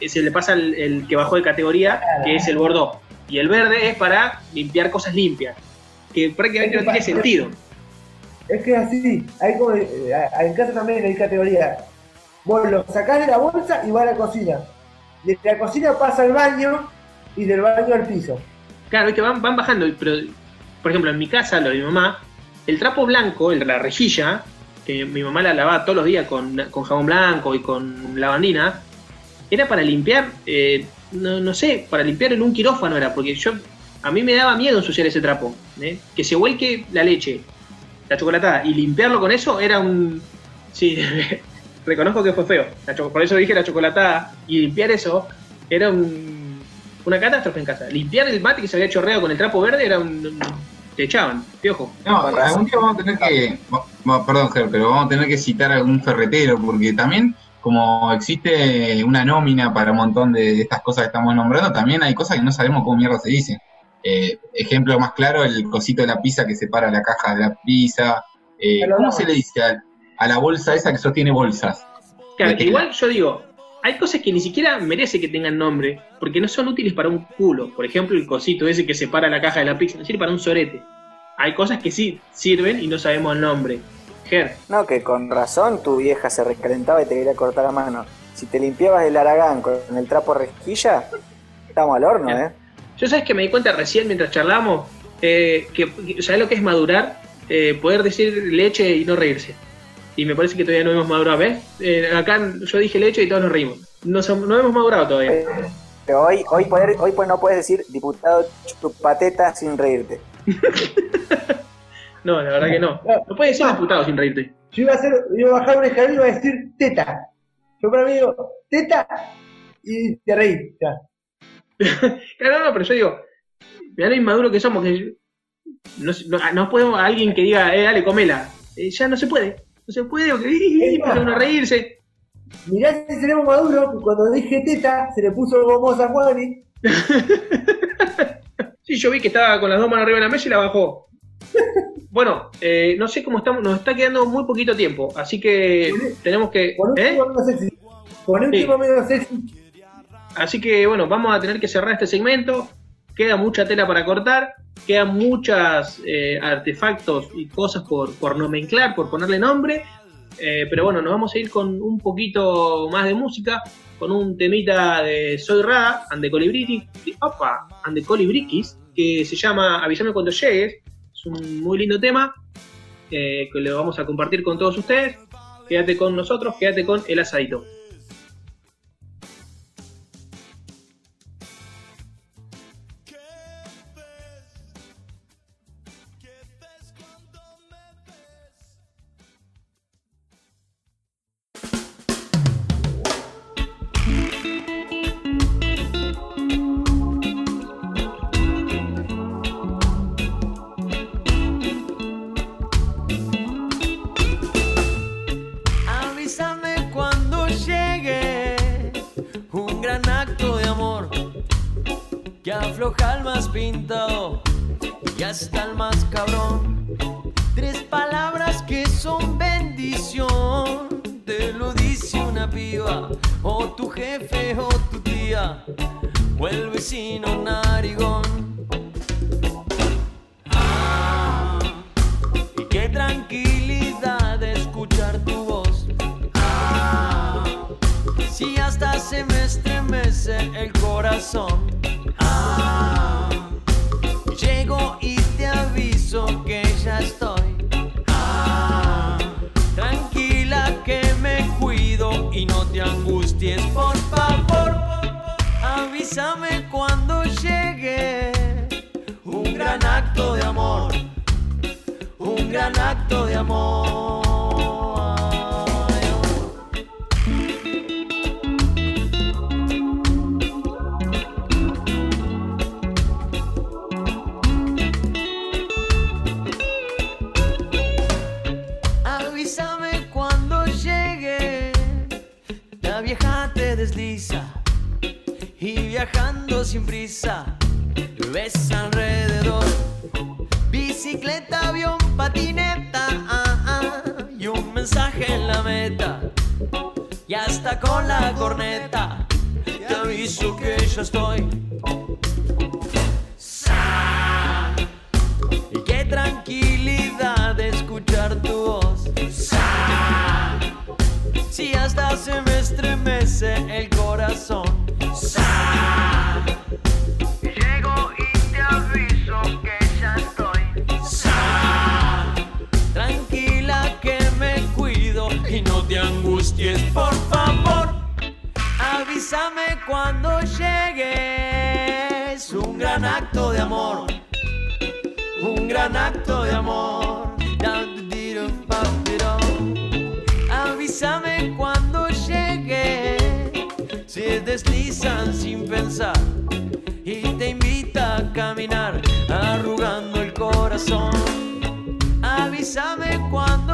eh, se le pasa el, el que bajó de categoría, que es el bordó. Y el verde es para limpiar cosas limpias, que prácticamente no tiene sentido. Es que es así, hay como, eh, en casa también hay categoría. Vos lo sacás de la bolsa y va a la cocina. De la cocina pasa al baño y del baño al piso. Claro, es que van, van bajando, pero por ejemplo en mi casa, lo de mi mamá, el trapo blanco, el- la rejilla, que mi mamá la lavaba todos los días con, con jabón blanco y con lavandina, era para limpiar, eh, no, no sé, para limpiar en un quirófano era, porque yo, a mí me daba miedo ensuciar ese trapo, ¿eh? que se vuelque la leche, la chocolatada, y limpiarlo con eso era un... Sí, [laughs] reconozco que fue feo, por eso dije la chocolatada, y limpiar eso era un, una catástrofe en casa. Limpiar el mate que se había chorreado con el trapo verde era un- te echaban, piojo. No, algún día vamos a tener que, perdón Ger, pero vamos a tener que citar a algún ferretero, porque también como existe una nómina para un montón de estas cosas que estamos nombrando, también hay cosas que no sabemos cómo mierda se dicen. Eh, ejemplo más claro, el cosito de la pizza que separa la caja de la pizza. Eh, ¿Cómo se le dice a, a la bolsa esa que sostiene bolsas? Claro, tela. igual yo digo, hay cosas que ni siquiera merece que tengan nombre, porque no son útiles para un culo. Por ejemplo, el cosito ese que separa la caja de la pizza, no sirve para un sorete. hay cosas que sí sirven y no sabemos el nombre. Ger, No, que con razón tu vieja se recalentaba y te quería cortar la mano. Si te limpiabas el aragán con el trapo rejilla, estamos al horno, ¿eh? yo sabes que me di cuenta recién mientras charlamos eh, que, ¿sabes lo que es madurar? Eh, poder decir leche y no reírse. Y me parece que todavía no hemos madurado, ¿ves? Eh, acá yo dije leche y todos nos reímos. No, no hemos madurado todavía. Pero hoy, hoy, poder, hoy pues no puedes decir diputado chupateta sin reírte. [laughs] No, la verdad que no. No puedes decir diputado sin reírte. Yo iba a hacer, iba a bajar un escalón y iba a decir teta. Yo para mí digo, teta, y te reí. Ya. [laughs] Claro, no, pero yo digo, mirá lo inmaduro que somos, que no, no, no podemos a alguien que diga, eh, dale, comela. Eh, ya no se puede. No se puede, empieza más. uno reírse. Mirá si seremos maduros, que cuando dije teta, se le puso gomosa a Juani. [laughs] Sí, yo vi que estaba con las dos manos arriba de la mesa y la bajó. [laughs] Bueno, eh, no sé cómo estamos, nos está quedando muy poquito tiempo, así que tenemos que... Con un ¿eh? menos sexy. Con un Sí. sexy. Así que bueno, vamos a tener que cerrar este segmento. Queda mucha tela para cortar, quedan muchos artefactos y cosas por, por nomenclar, por ponerle nombre. Eh, pero bueno, nos vamos a ir con un poquito más de música, con un temita de Soy Rada, and the Colibritis, opa, and the Colibriquis, que se llama Avísame cuando llegues. Es un muy lindo tema eh, que lo vamos a compartir con todos ustedes. Quédate con nosotros, quédate con el asadito. Ya estoy. Sa. Y qué tranquilidad escuchar tu voz. Sa. Si hasta se me estremece el corazón. Sa. Llego y te aviso que ya estoy. Sa. Tranquila que me cuido y no te angusties, por favor. Avísame cuando gran acto de amor. Un gran acto de amor. Avísame cuando llegue. Se deslizan sin pensar y te invita a caminar arrugando el corazón. Avísame cuando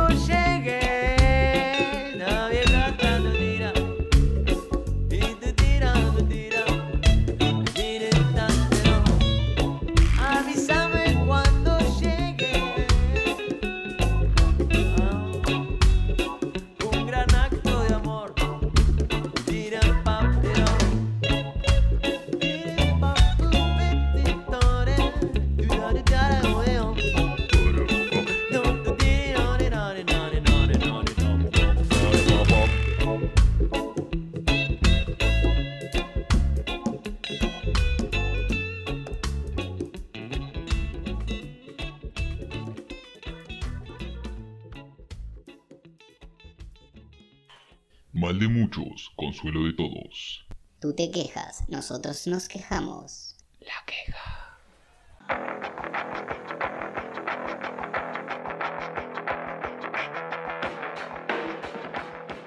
quejas, nosotros nos quejamos. La queja.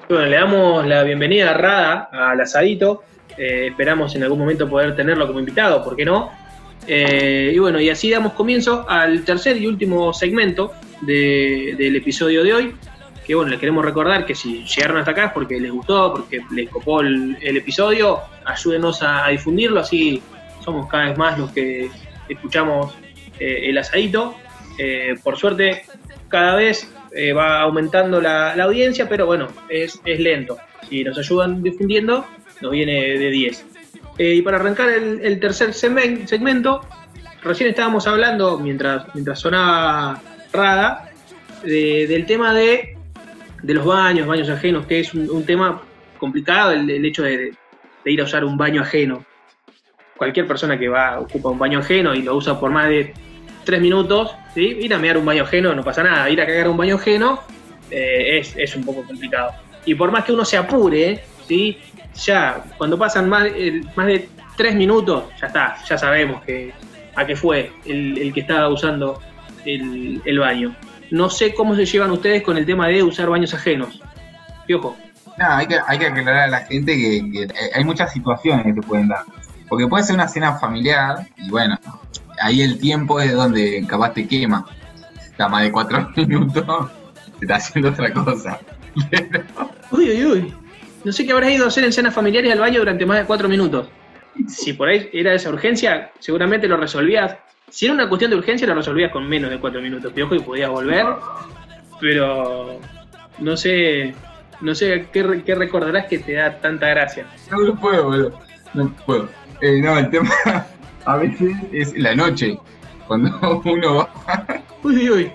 Bueno, le damos la bienvenida a Rada al asadito. Eh, esperamos en algún momento poder tenerlo como invitado, ¿por qué no? Eh, y bueno, y así damos comienzo al tercer y último segmento de- del episodio de hoy. Que bueno, les queremos recordar que si llegaron hasta acá es porque les gustó, porque les copó el, episodio, ayúdenos a, difundirlo, así somos cada vez más los que escuchamos eh, el asadito. Eh, por suerte, cada vez eh, va aumentando la, audiencia, pero bueno, es, es lento. Si nos ayudan difundiendo, nos viene de 10. Eh, y para arrancar el, tercer segmen- segmento, recién estábamos hablando, mientras, mientras sonaba Rada, de- del tema de, de los baños, baños ajenos, que es un, tema complicado el, el hecho de, ir a usar un baño ajeno. Cualquier persona que va, ocupa un baño ajeno y lo usa por más de tres minutos, ¿sí? ir a mear un baño ajeno no pasa nada, ir a cagar un baño ajeno eh, es, es un poco complicado. Y por más que uno se apure, ¿sí? ya cuando pasan más, más de tres minutos, ya está, ya sabemos que, a qué fue el, que estaba usando el baño. No sé cómo se llevan ustedes con el tema de usar baños ajenos. Piojo. No, hay que, hay que aclarar a la gente que, que hay muchas situaciones que se pueden dar. Porque puede ser una cena familiar y bueno, ahí el tiempo es donde capaz te quema. Está más de cuatro [laughs] minutos, te está haciendo otra cosa. Pero, [laughs] Uy, uy, uy. No sé qué habrás ido a hacer en cenas familiares al baño durante más de cuatro minutos. Si por ahí era esa urgencia, seguramente lo resolvías. Si era una cuestión de urgencia, lo resolvías con menos de cuatro minutos, piojo, y podías volver. Pero no sé, no sé qué, qué recordarás que te da tanta gracia. no lo puedo, boludo. No puedo. Eh, no, el tema [laughs] a veces es la noche. Cuando [laughs] uno va. Uy, uy,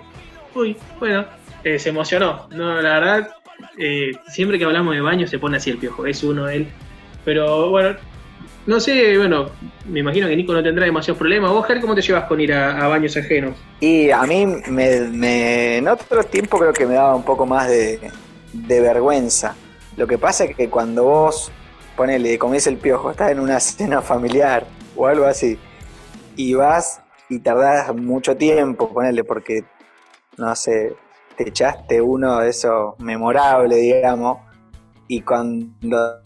uy. Bueno, eh, se emocionó. No, la verdad, eh, siempre que hablamos de baño se pone así el piojo. Es uno él. Pero bueno, no sé, bueno, me imagino que Nico no tendrá demasiados problemas. ¿Vos, Ger, cómo te llevas con ir a, baños ajenos? Y a mí me, me- en otro tiempo creo que me daba un poco más de, de vergüenza. Lo que pasa es que cuando vos, ponele, dice el piojo, estás en una [laughs] cena familiar o algo así, y vas y tardás mucho tiempo, ponele, porque, no sé, te echaste uno de esos memorables, digamos, y cuando,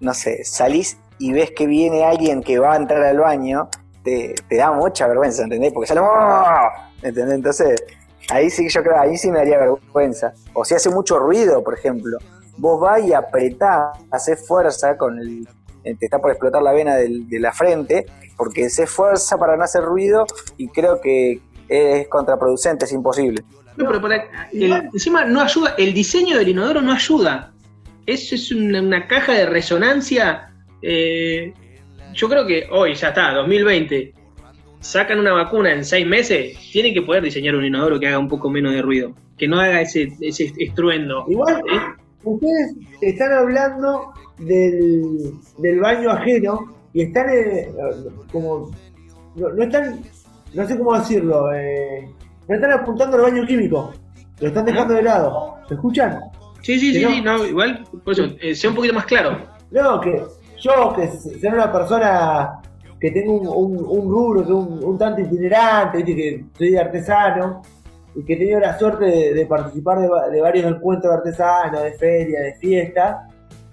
no sé, salís y ves que viene alguien que va a entrar al baño, te, te da mucha vergüenza, ¿entendés? Porque sale, ¡oh! ¿entendés? Entonces, ahí sí, yo creo, ahí sí me daría vergüenza. O si hace mucho ruido, por ejemplo, vos vas y apretás, haces fuerza con el, eh, te está por explotar la vena del- de la frente, porque haces fuerza para no hacer ruido y creo que es contraproducente, es imposible. No, pero para- el- encima no ayuda, el diseño del inodoro no ayuda. Es una, una caja de resonancia. Eh, yo creo que hoy ya está, 2020. Sacan una vacuna en seis meses, tienen que poder diseñar un inodoro que haga un poco menos de ruido, que no haga ese, ese estruendo. Igual, ¿eh? ustedes están hablando del, del baño ajeno y están eh, como. No, no están. No sé cómo decirlo. Eh, no están apuntando al baño químico. Lo están dejando de lado. ¿Se escuchan? Sí, sí, sí, Pero- sí, no, igual, por eso, sea un poquito más claro. No, que yo, que ser una persona que tengo un, un, un que un, un tanto itinerante, ¿viste? que soy artesano, y que he tenido la suerte de, participar de, va- de varios encuentros de artesanos, de ferias, de fiestas,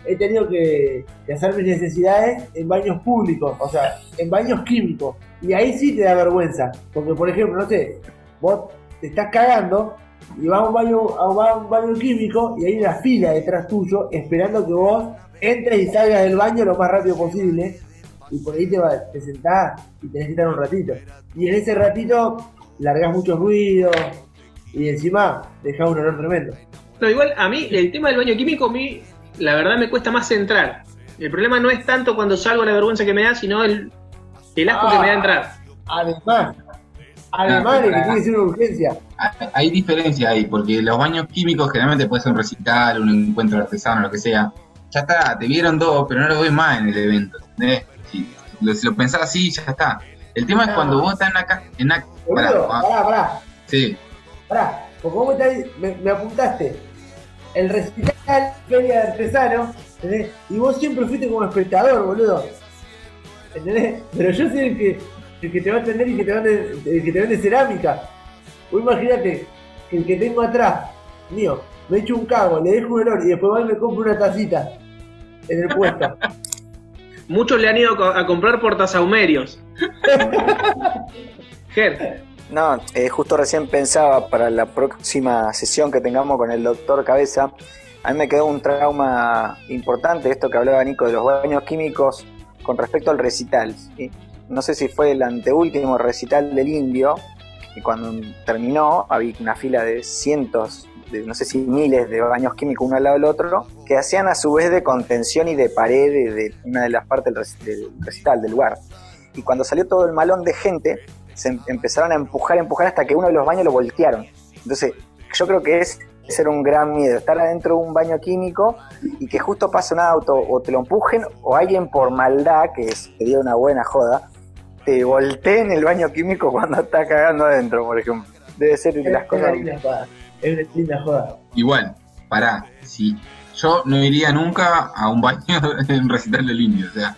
he tenido que, que hacer mis necesidades en baños públicos, o sea, en baños químicos. Y ahí sí te da vergüenza, porque por ejemplo, no sé, vos te estás cagando y vas a un baño, a un baño químico y hay una fila detrás tuyo esperando que vos entres y salgas del baño lo más rápido posible y por ahí te, va- te sentás y tenés que estar un ratito. Y en ese ratito largás mucho ruido y encima dejás un olor tremendo. No, igual a mí el tema del baño químico, a mí la verdad me cuesta más entrar. El problema no es tanto cuando salgo la vergüenza que me da, sino el, el asco que me da entrar. Además, además de que tiene que ser una urgencia. Hay- Hay diferencia ahí, porque los baños químicos generalmente puede ser un recital, un encuentro de artesano, lo que sea. Ya está, te vieron dos, pero no lo ves más en el evento. ¿entendés? Si lo, si lo pensás así, ya está. El tema es cuando vos estás en casa. En la, pará, Boludo, pará, pará, sí, pará. Porque vos me, estás- me, me apuntaste el recital, feria de artesano, ¿entendés? Y vos siempre fuiste como espectador, boludo. ¿Entendés? Pero yo soy el que, el que te va a atender y que te vende, el que te vende cerámica. Vos imagínate que el que tengo atrás, mío, me echo un cago, le dejo un olor y después va y me compro una tacita en el puesto. [laughs] Muchos le han ido a comprar portasaumerios. [laughs] Ger, No, eh, justo recién pensaba para la próxima sesión que tengamos con el doctor Cabeza, a mí me quedó un trauma importante, esto que hablaba Nico de los baños químicos con respecto al recital. ¿sí? No sé si fue el anteúltimo recital del indio, y cuando terminó había una fila de cientos, de, no sé si miles de baños químicos uno al lado del otro, que hacían a su vez de contención y de pared de, de una de las partes del, rec- del recital, del lugar. Y cuando salió todo el malón de gente, se em- empezaron a empujar, empujar hasta que uno de los baños lo voltearon. Entonces, yo creo que es ser un gran miedo, estar adentro de un baño químico y que justo pase un auto o te lo empujen o alguien por maldad, que sería una buena joda, te voltee en el baño químico cuando está cagando adentro, por ejemplo. Debe ser de las cosas... Es una linda joda. Igual, pará, si yo no iría nunca a un baño [laughs] en recital del indio, o sea,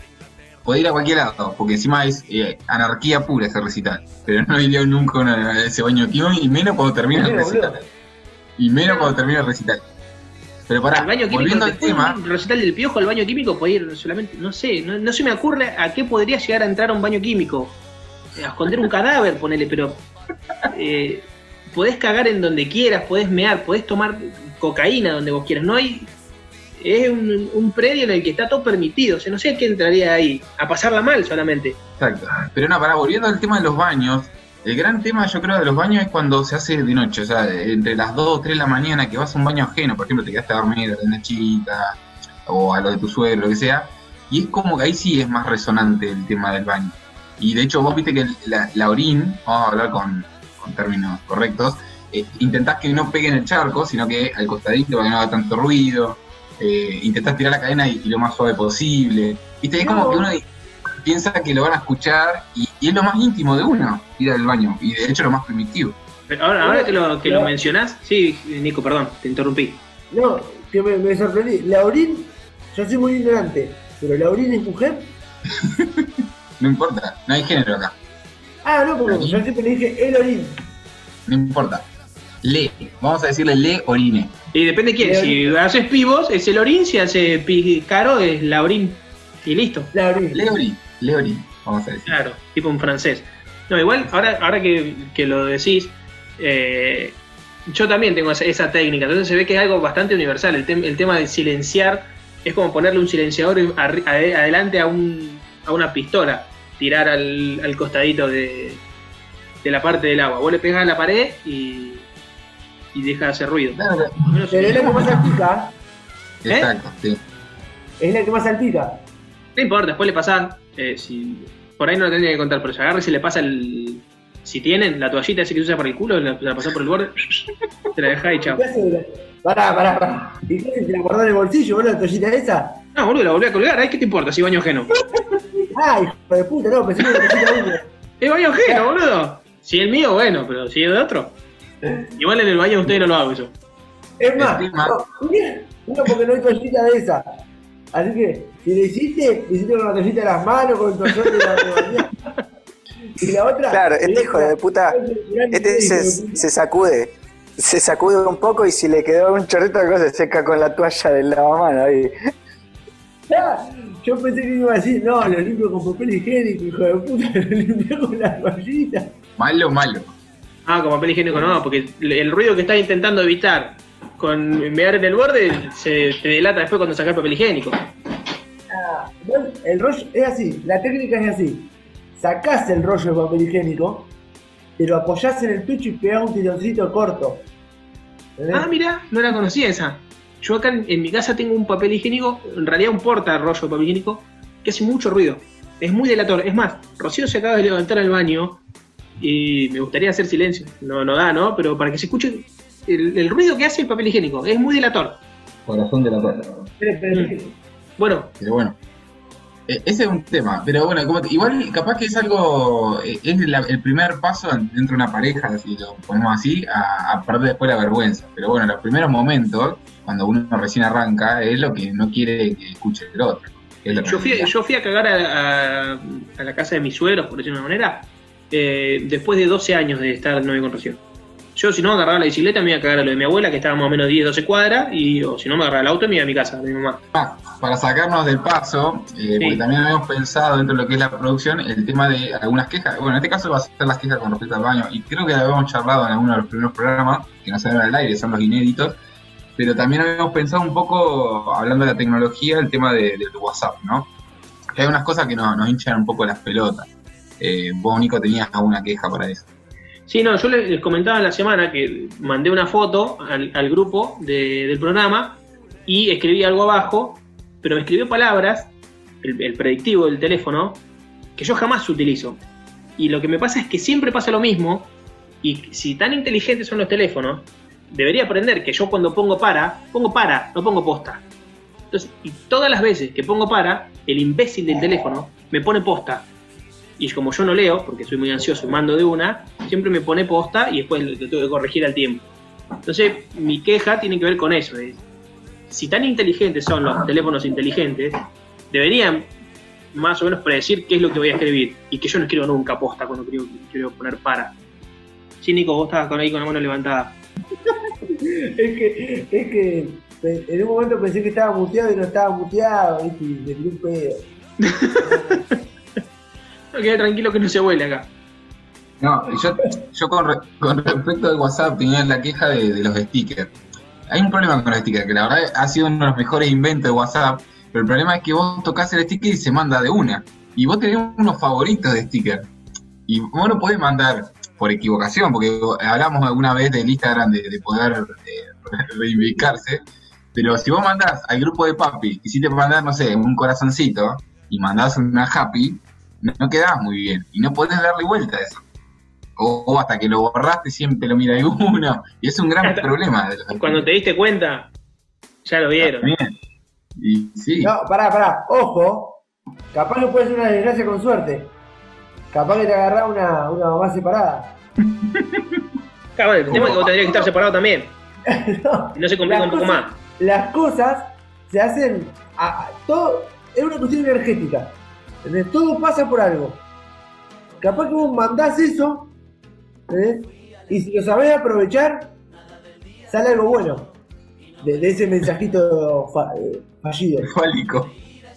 puede ir a cualquier lado, porque encima es eh, anarquía pura ese recital, pero no iría nunca a ese baño químico y menos cuando termina el recital. boludo. Y menos cuando termina el recital. Pero pará, el baño químico, volviendo al tema, un recital del piojo, el baño químico puede ir solamente, no sé, no, no se me ocurre a qué podría llegar a entrar a un baño químico. A esconder un cadáver, ponele, pero eh, podés cagar en donde quieras, podés mear, podés tomar cocaína donde vos quieras. No hay. Es un, un predio en el que está todo permitido. O sea, no sé a qué entraría ahí. A pasarla mal solamente. Exacto. Pero no, pará, volviendo al tema de los baños, el gran tema yo creo de los baños es cuando se hace de noche, o sea, entre las 2 o 3 de la mañana que vas a un baño ajeno, por ejemplo, te quedaste a dormir de una chica o a lo de tu suegro, lo que sea, y es como que ahí sí es más resonante el tema del baño. Y de hecho vos viste que la, la vamos a hablar con, con términos correctos, eh, intentás que no pegue en el charco, sino que al costadito para que no haga tanto ruido, eh, intentás tirar la cadena y, y lo más suave posible. Viste, es como No. que uno piensa que lo van a escuchar y, y es lo más íntimo de uno, ir al baño, y de hecho lo más primitivo. Pero ahora, ahora que lo, que lo mencionás, sí, Nico, perdón, te interrumpí. No, que me, me sorprendí. Laurín, yo soy muy ignorante, pero Laurín es mujer. [laughs] No importa, no hay género acá, Ah, no, porque yo siempre le dije el orín. no importa. Le, vamos a decirle le orine. Y depende de quién. Si haces pivos, es el orín. Si hace pi- caro, es la orín. Y listo. Laurín. Le orín, le orín, vamos a decir. Claro, tipo en francés. No, igual, ahora, ahora que, que lo decís, eh, yo también tengo esa, esa técnica. Entonces se ve que es algo bastante universal. El, tem- el tema de silenciar es como ponerle un silenciador adelante a, un, a una pistola. Tirar al, al costadito de, de la parte del agua. Vos le pegás a la pared y, y deja de hacer ruido. Claro, Pero es la que más salpica. ¿Eh? Exacto, sí. Es la que más salpica. No importa, después le pasás. eh, si, por ahí no lo tendría que contar, pero se agarra y se le pasa el. Si tienen la toallita esa que se usa para el culo, la, la pasás por el borde, te la dejás y chao. Pará, pará, pará. ¿Y qué? ¿Te la guardás en el bolsillo, boludo, la toallita esa? No, boludo, la volví a colgar, ¿ay qué te importa si baño ajeno? Ah, hijo de puta, no, pensé que era la húmeda. Es baño ajeno, boludo. Si el mío, bueno, pero si es de otro. Igual en el baño de ustedes no lo hago eso. Es más, no, no, porque no hay toallita de esa. Así que, si le hiciste, le hiciste con la toallita de las manos, con el toallón de la de. Y la otra. Claro, este hijo de puta, Este de se, se sacude, se sacude un poco y si le quedó un chorrito de cosa se seca con la toalla del lavamano ahí. Ah, Yo pensé que iba a decir, no, lo limpio con papel higiénico, hijo de puta, [laughs] lo limpio con la toallita. Malo, malo. Ah, con papel higiénico no, porque el ruido que estás intentando evitar con mear en el borde se te delata después cuando sacas papel higiénico. Ah, el rollo es así, la técnica es así. Sacás el rollo de papel higiénico, te lo apoyás en el pecho y pegás un tironcito corto. ¿Entendés? Ah, mira, no la conocía esa. Yo acá en, en mi casa tengo un papel higiénico, en realidad un porta rollo de papel higiénico, que hace mucho ruido. Es muy delator. Es más, Rocío se acaba de levantar al baño y me gustaría hacer silencio. No, no da, ¿no? Pero para que se escuche el, el ruido que hace el papel higiénico. Es muy delator. Corazón de la cosa. Espera, espera, espera. Bueno, Pero bueno. Eh, ese es un tema, pero bueno, como igual capaz que es algo, eh, es la- el primer paso dentro de una pareja, si lo ponemos así, a, a perder después la vergüenza. Pero bueno, los primeros momentos cuando uno recién arranca, es lo que no quiere que escuche el otro. Yo fui, realidad. yo fui a cagar a, a- a la casa de mis suegros, por decirlo de una manera, eh, después de 12 años de estar novio con Rocío. Yo, si no, agarraba la bicicleta, me iba a cagar a lo de mi abuela, que estaba más o menos 10, 12 cuadras, y o si no, me agarraba el auto y me iba a mi casa, a mi mamá. Para sacarnos del paso, eh, Sí. porque también habíamos pensado dentro de lo que es la producción, el tema de algunas quejas. Bueno, en este caso va a ser las quejas con respecto al baño, y creo que lo habíamos charlado en alguno de los primeros programas, que no salen al aire, son los inéditos. Pero también habíamos pensado un poco, hablando de la tecnología, el tema de, del WhatsApp, ¿no? Que hay unas cosas que nos, hinchan un poco las pelotas. Eh, vos, Nico, tenías alguna queja para eso. Sí, no, yo les, comentaba en la semana que mandé una foto al, grupo de- del programa y escribí algo abajo, pero me escribió palabras, el, el predictivo del teléfono, que yo jamás utilizo. Y lo que me pasa es que siempre pasa lo mismo, y si tan inteligentes son los teléfonos, debería aprender que yo cuando pongo para, pongo para, no pongo posta. Entonces, y todas las veces que pongo para, el imbécil del teléfono me pone posta. Y como yo no leo, porque soy muy ansioso y mando de una, siempre me pone posta y después lo tengo que corregir al tiempo. Entonces, mi queja tiene que ver con eso. es, si tan inteligentes son los teléfonos inteligentes, deberían más o menos predecir qué es lo que voy a escribir. Y que yo no escribo nunca posta cuando quiero, poner para. Sí, Nico, vos estabas con ahí con la mano levantada. Es que, es que en un momento pensé que estaba muteado y no estaba muteado, ¿viste? Y me tiré un pedo. [laughs] No, queda tranquilo que no se huele acá. No, yo, yo con, re- con respecto al WhatsApp tenía la queja de, de los stickers. Hay un problema con los stickers, que la verdad ha sido uno de los mejores inventos de WhatsApp, pero el problema es que vos tocas el sticker y se manda de una. Y vos tenés unos favoritos de sticker. Y vos no podés mandar por equivocación, porque hablamos alguna vez del Instagram de, de poder eh, [laughs] reivindicarse, pero si vos mandás al grupo de papi, y si te mandás, no sé, un corazoncito, y mandás una happy, no, no quedás muy bien, y no podés darle vuelta a eso. O, o hasta que lo borraste siempre lo mira [laughs] alguno, y es un gran Hasta- problema de los Cuando te diste cuenta, ya lo vieron. También. Y sí, No, pará, pará, ojo. Capaz que puede ser una desgracia con suerte. Capaz que te agarrá una, una mamá separada. [laughs] Claro, el tema es que vos tendrías que estar separado también. [laughs] No, Y no se complica un poco cosas- más. Las cosas se hacen. a- a- todo es una cuestión energética. ¿entendés? Todo pasa por algo. Capaz que vos mandás eso. ¿entendés? Y si lo sabés aprovechar, sale algo bueno. De, de ese mensajito fa- eh, fallido. [laughs] fálico.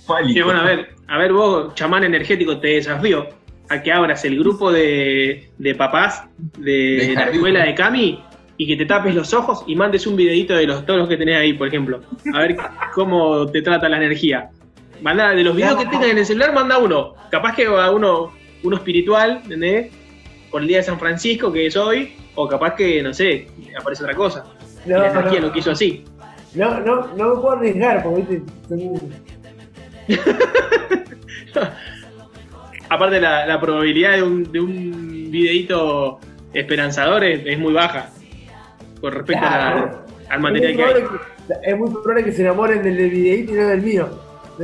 Fálico. Sí, bueno, a ver, a ver vos, chamán energético, te desafío a que abras el grupo de, de papás de, De la escuela de Cami y que te tapes los ojos y mandes un videito de los todos los que tenés ahí, por ejemplo. A ver cómo te trata la energía. Manda, de los videos que tengas en el celular, manda uno. Capaz que va uno, uno espiritual, ¿entendés? Por el día de San Francisco, que es hoy, o capaz que, no sé, aparece otra cosa. No, la energía no. lo quiso así. No, no, no me puedo arriesgar porque ¿viste? [laughs] Aparte, la, la probabilidad de un, de un videíto esperanzador es, es muy baja con respecto a la- Claro. al es, material muy que hay. que, es muy probable que se enamoren del videíto y no del mío. [laughs]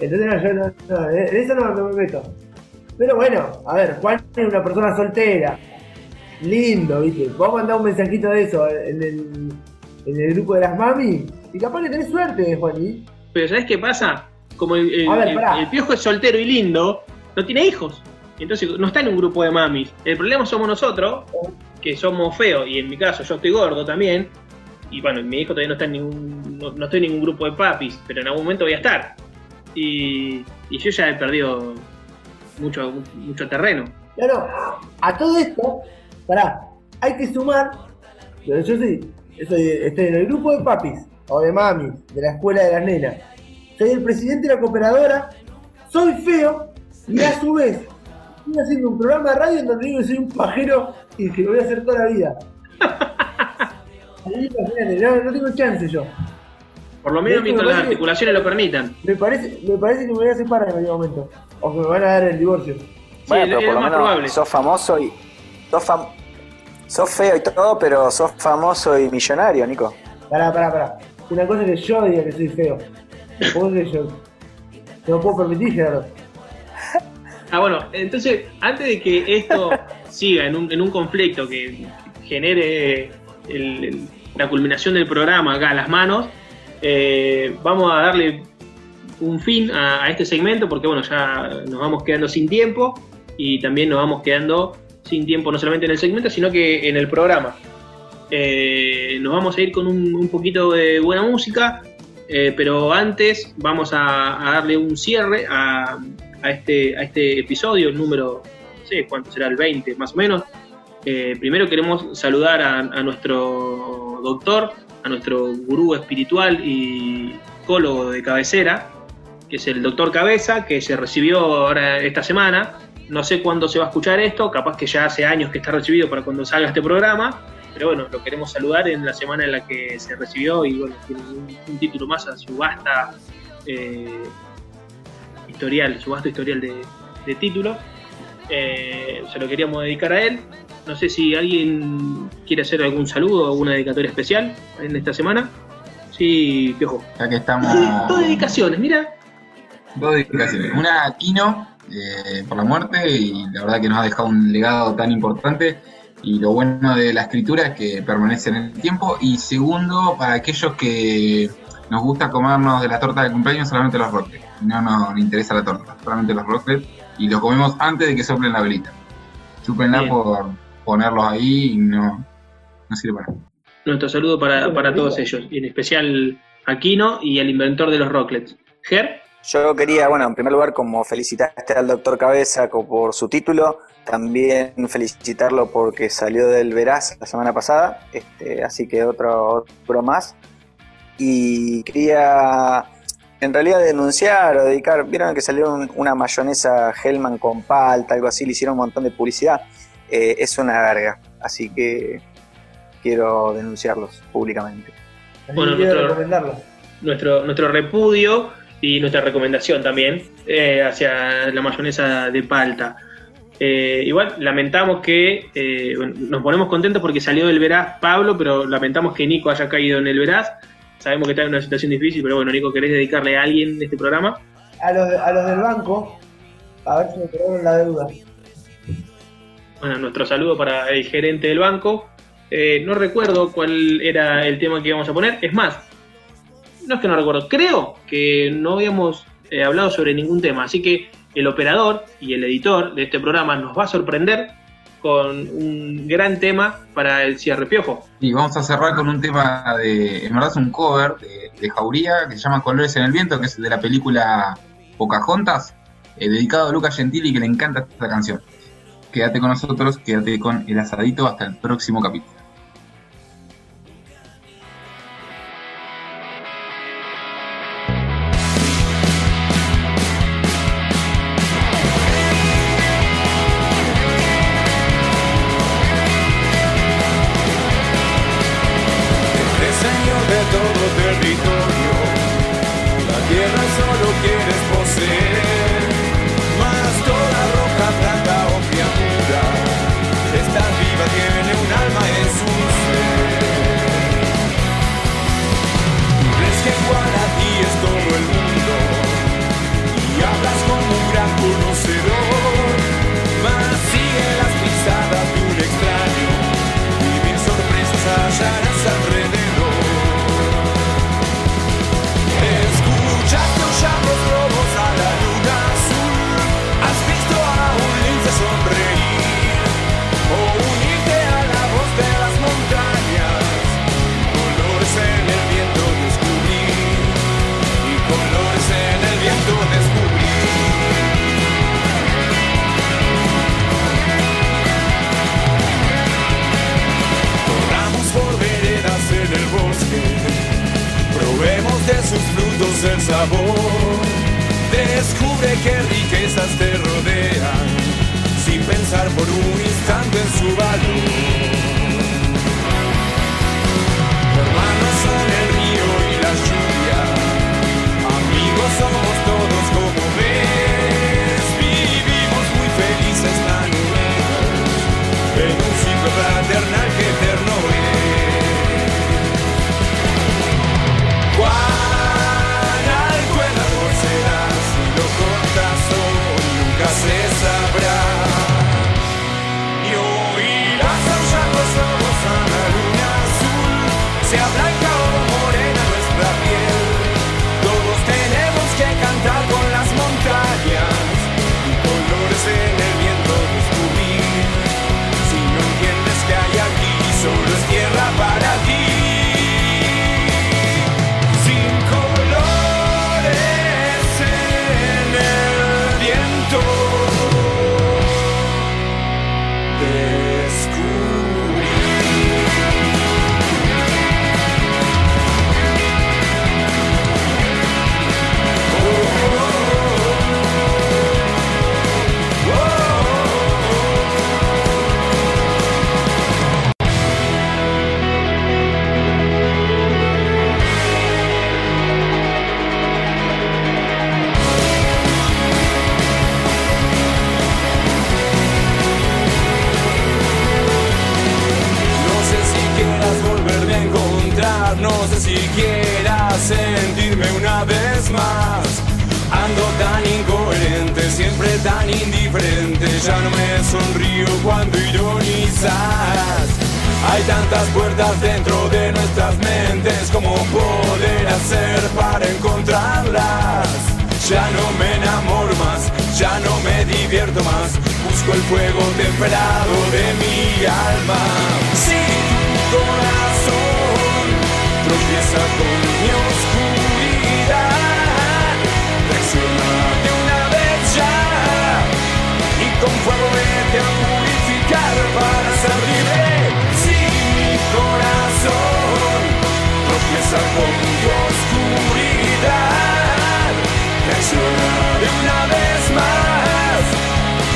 Entonces no, yo no, no, en eso no, no me meto. Pero bueno, a ver, Juan es una persona soltera. Lindo, viste. Vos mandás un mensajito de eso en el, en el grupo de las mami y capaz que tenés suerte, Juaní. Pero ¿sabes qué pasa? Como el, el- A ver, el- pará. el piojo es soltero y lindo, no tiene hijos. Entonces no está en un grupo de mamis. El problema somos nosotros, que somos feos, y en mi caso yo estoy gordo también. Y bueno, mi hijo todavía no está en ningún, no, no estoy en ningún grupo de papis, pero en algún momento voy a estar. Y, y yo ya he perdido mucho, mucho terreno. No, no, a todo esto, pará, hay que sumar, pero yo sí, soy, estoy en el grupo de papis o de mamis, de la escuela de las nenas. Soy el presidente de la cooperadora, soy feo y a su vez estoy haciendo un programa de radio en donde digo que soy un pajero y que lo voy a hacer toda la vida. No, no tengo chance yo. Por lo menos mientras me las articulaciones lo permitan. Me parece, me parece que me voy a separar en algún momento. O que me van a dar el divorcio. Bueno, es- pero es por lo lo más menos probable. sos famoso y. Sos, fam- sos feo y todo, pero sos famoso y millonario, Nico. Pará, pará, pará. Una cosa es que yo diga que soy feo. Otra cosa es que yo. No puedo permitir, Gerardo. Ah, bueno, entonces, antes de que esto [laughs] siga en un, en un conflicto que genere el, el- la culminación del programa acá a las manos. Eh, vamos a darle un fin a, a este segmento porque bueno, ya nos vamos quedando sin tiempo y también nos vamos quedando sin tiempo no solamente en el segmento, sino que en el programa. Eh, nos vamos a ir con un, un poquito de buena música, eh, pero antes vamos a, a darle un cierre a, a este, a este episodio, el número, no sé cuánto será, el 20 más o menos. Eh, primero queremos saludar a, a nuestro doctor, a nuestro gurú espiritual y psicólogo de cabecera, que es el doctor Cabeza, que se recibió ahora esta semana. No sé cuándo se va a escuchar esto, capaz que ya hace años que está recibido para cuando salga este programa, pero bueno, lo queremos saludar en la semana en la que se recibió y bueno, tiene un, un título más a su vasta eh, historial, su vasto historial de, de títulos. Eh, se lo queríamos dedicar a él. No sé si alguien quiere hacer algún saludo o alguna dedicatoria especial en esta semana. Sí, Piojo. Ya que estamos. Dos dedicaciones, mira. Dos dedicaciones. Una a Kino eh, por la muerte y la verdad que nos ha dejado un legado tan importante. Y lo bueno de la escritura es que permanece en el tiempo. Y segundo, para aquellos que nos gusta comernos de la torta de cumpleaños, solamente los rocklets. No nos interesa la torta, solamente los rocklets. Y los comemos antes de que soplen la velita. Chúpenla Bien. por ponerlos ahí y no, no sirve para nada. Nuestro saludo para, para todos ellos, y en especial a Kino y al inventor de los Rocklets. Ger, Yo quería, bueno, en primer lugar, como felicitaste al doctor Cabeza por su título, también felicitarlo porque salió del Veraz la semana pasada, este, así que otro, otro más. Y quería, en realidad, denunciar o dedicar, vieron que salió un- una mayonesa Hellman con palta, algo así, le hicieron un montón de publicidad. Eh, es una verga, así que quiero denunciarlos públicamente. Bueno, nuestro- recomendarlo. nuestro, nuestro repudio y nuestra recomendación también eh, hacia la mayonesa de palta. Eh, igual lamentamos que eh, bueno, nos ponemos contentos porque salió del Veraz Pablo, pero lamentamos que Nico haya caído en el Veraz. Sabemos que está en una situación difícil, pero bueno, Nico, ¿querés dedicarle a alguien de este programa? A los, a los del banco, a ver si me quedaron la deuda. Bueno, nuestro saludo para el gerente del banco. No recuerdo cuál era el tema que íbamos a poner. Es más, no es que no recuerdo, creo que no habíamos eh, hablado sobre ningún tema. Así que el operador y el editor de este programa nos va a sorprender con un gran tema para el cierre piojo. Y vamos a cerrar con un tema de, en verdad es un cover de, de Jauría que se llama Colores en el Viento, que es de la película Pocahontas, eh, dedicado a Luca Gentili que le encanta esta canción. Quédate con nosotros, quédate con el asadito hasta el próximo capítulo. Sabor. Descubre qué riquezas te Hay tantas puertas dentro de nuestras mentes, como poder hacer para encontrarlas? Ya no me enamoro más, ya no me divierto más, busco el fuego temperado de mi alma. Tu corazón tropieza con mi oscuridad, reacciona de una vez ya y con fuego vete a para ser libre. Sí, corazón, tropieza con tu oscuridad. Reacciona de una vez más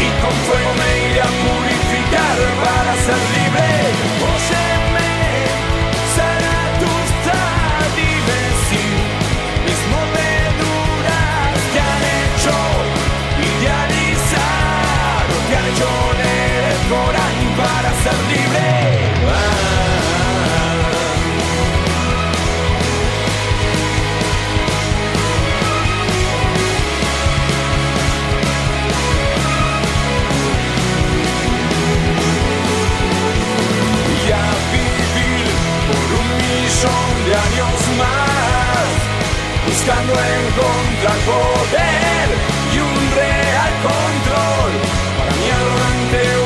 y con fuego me iré a purificar para ser libre. ser libre. Por un millón de años más, buscando encontrar poder y un real control para mi adelante.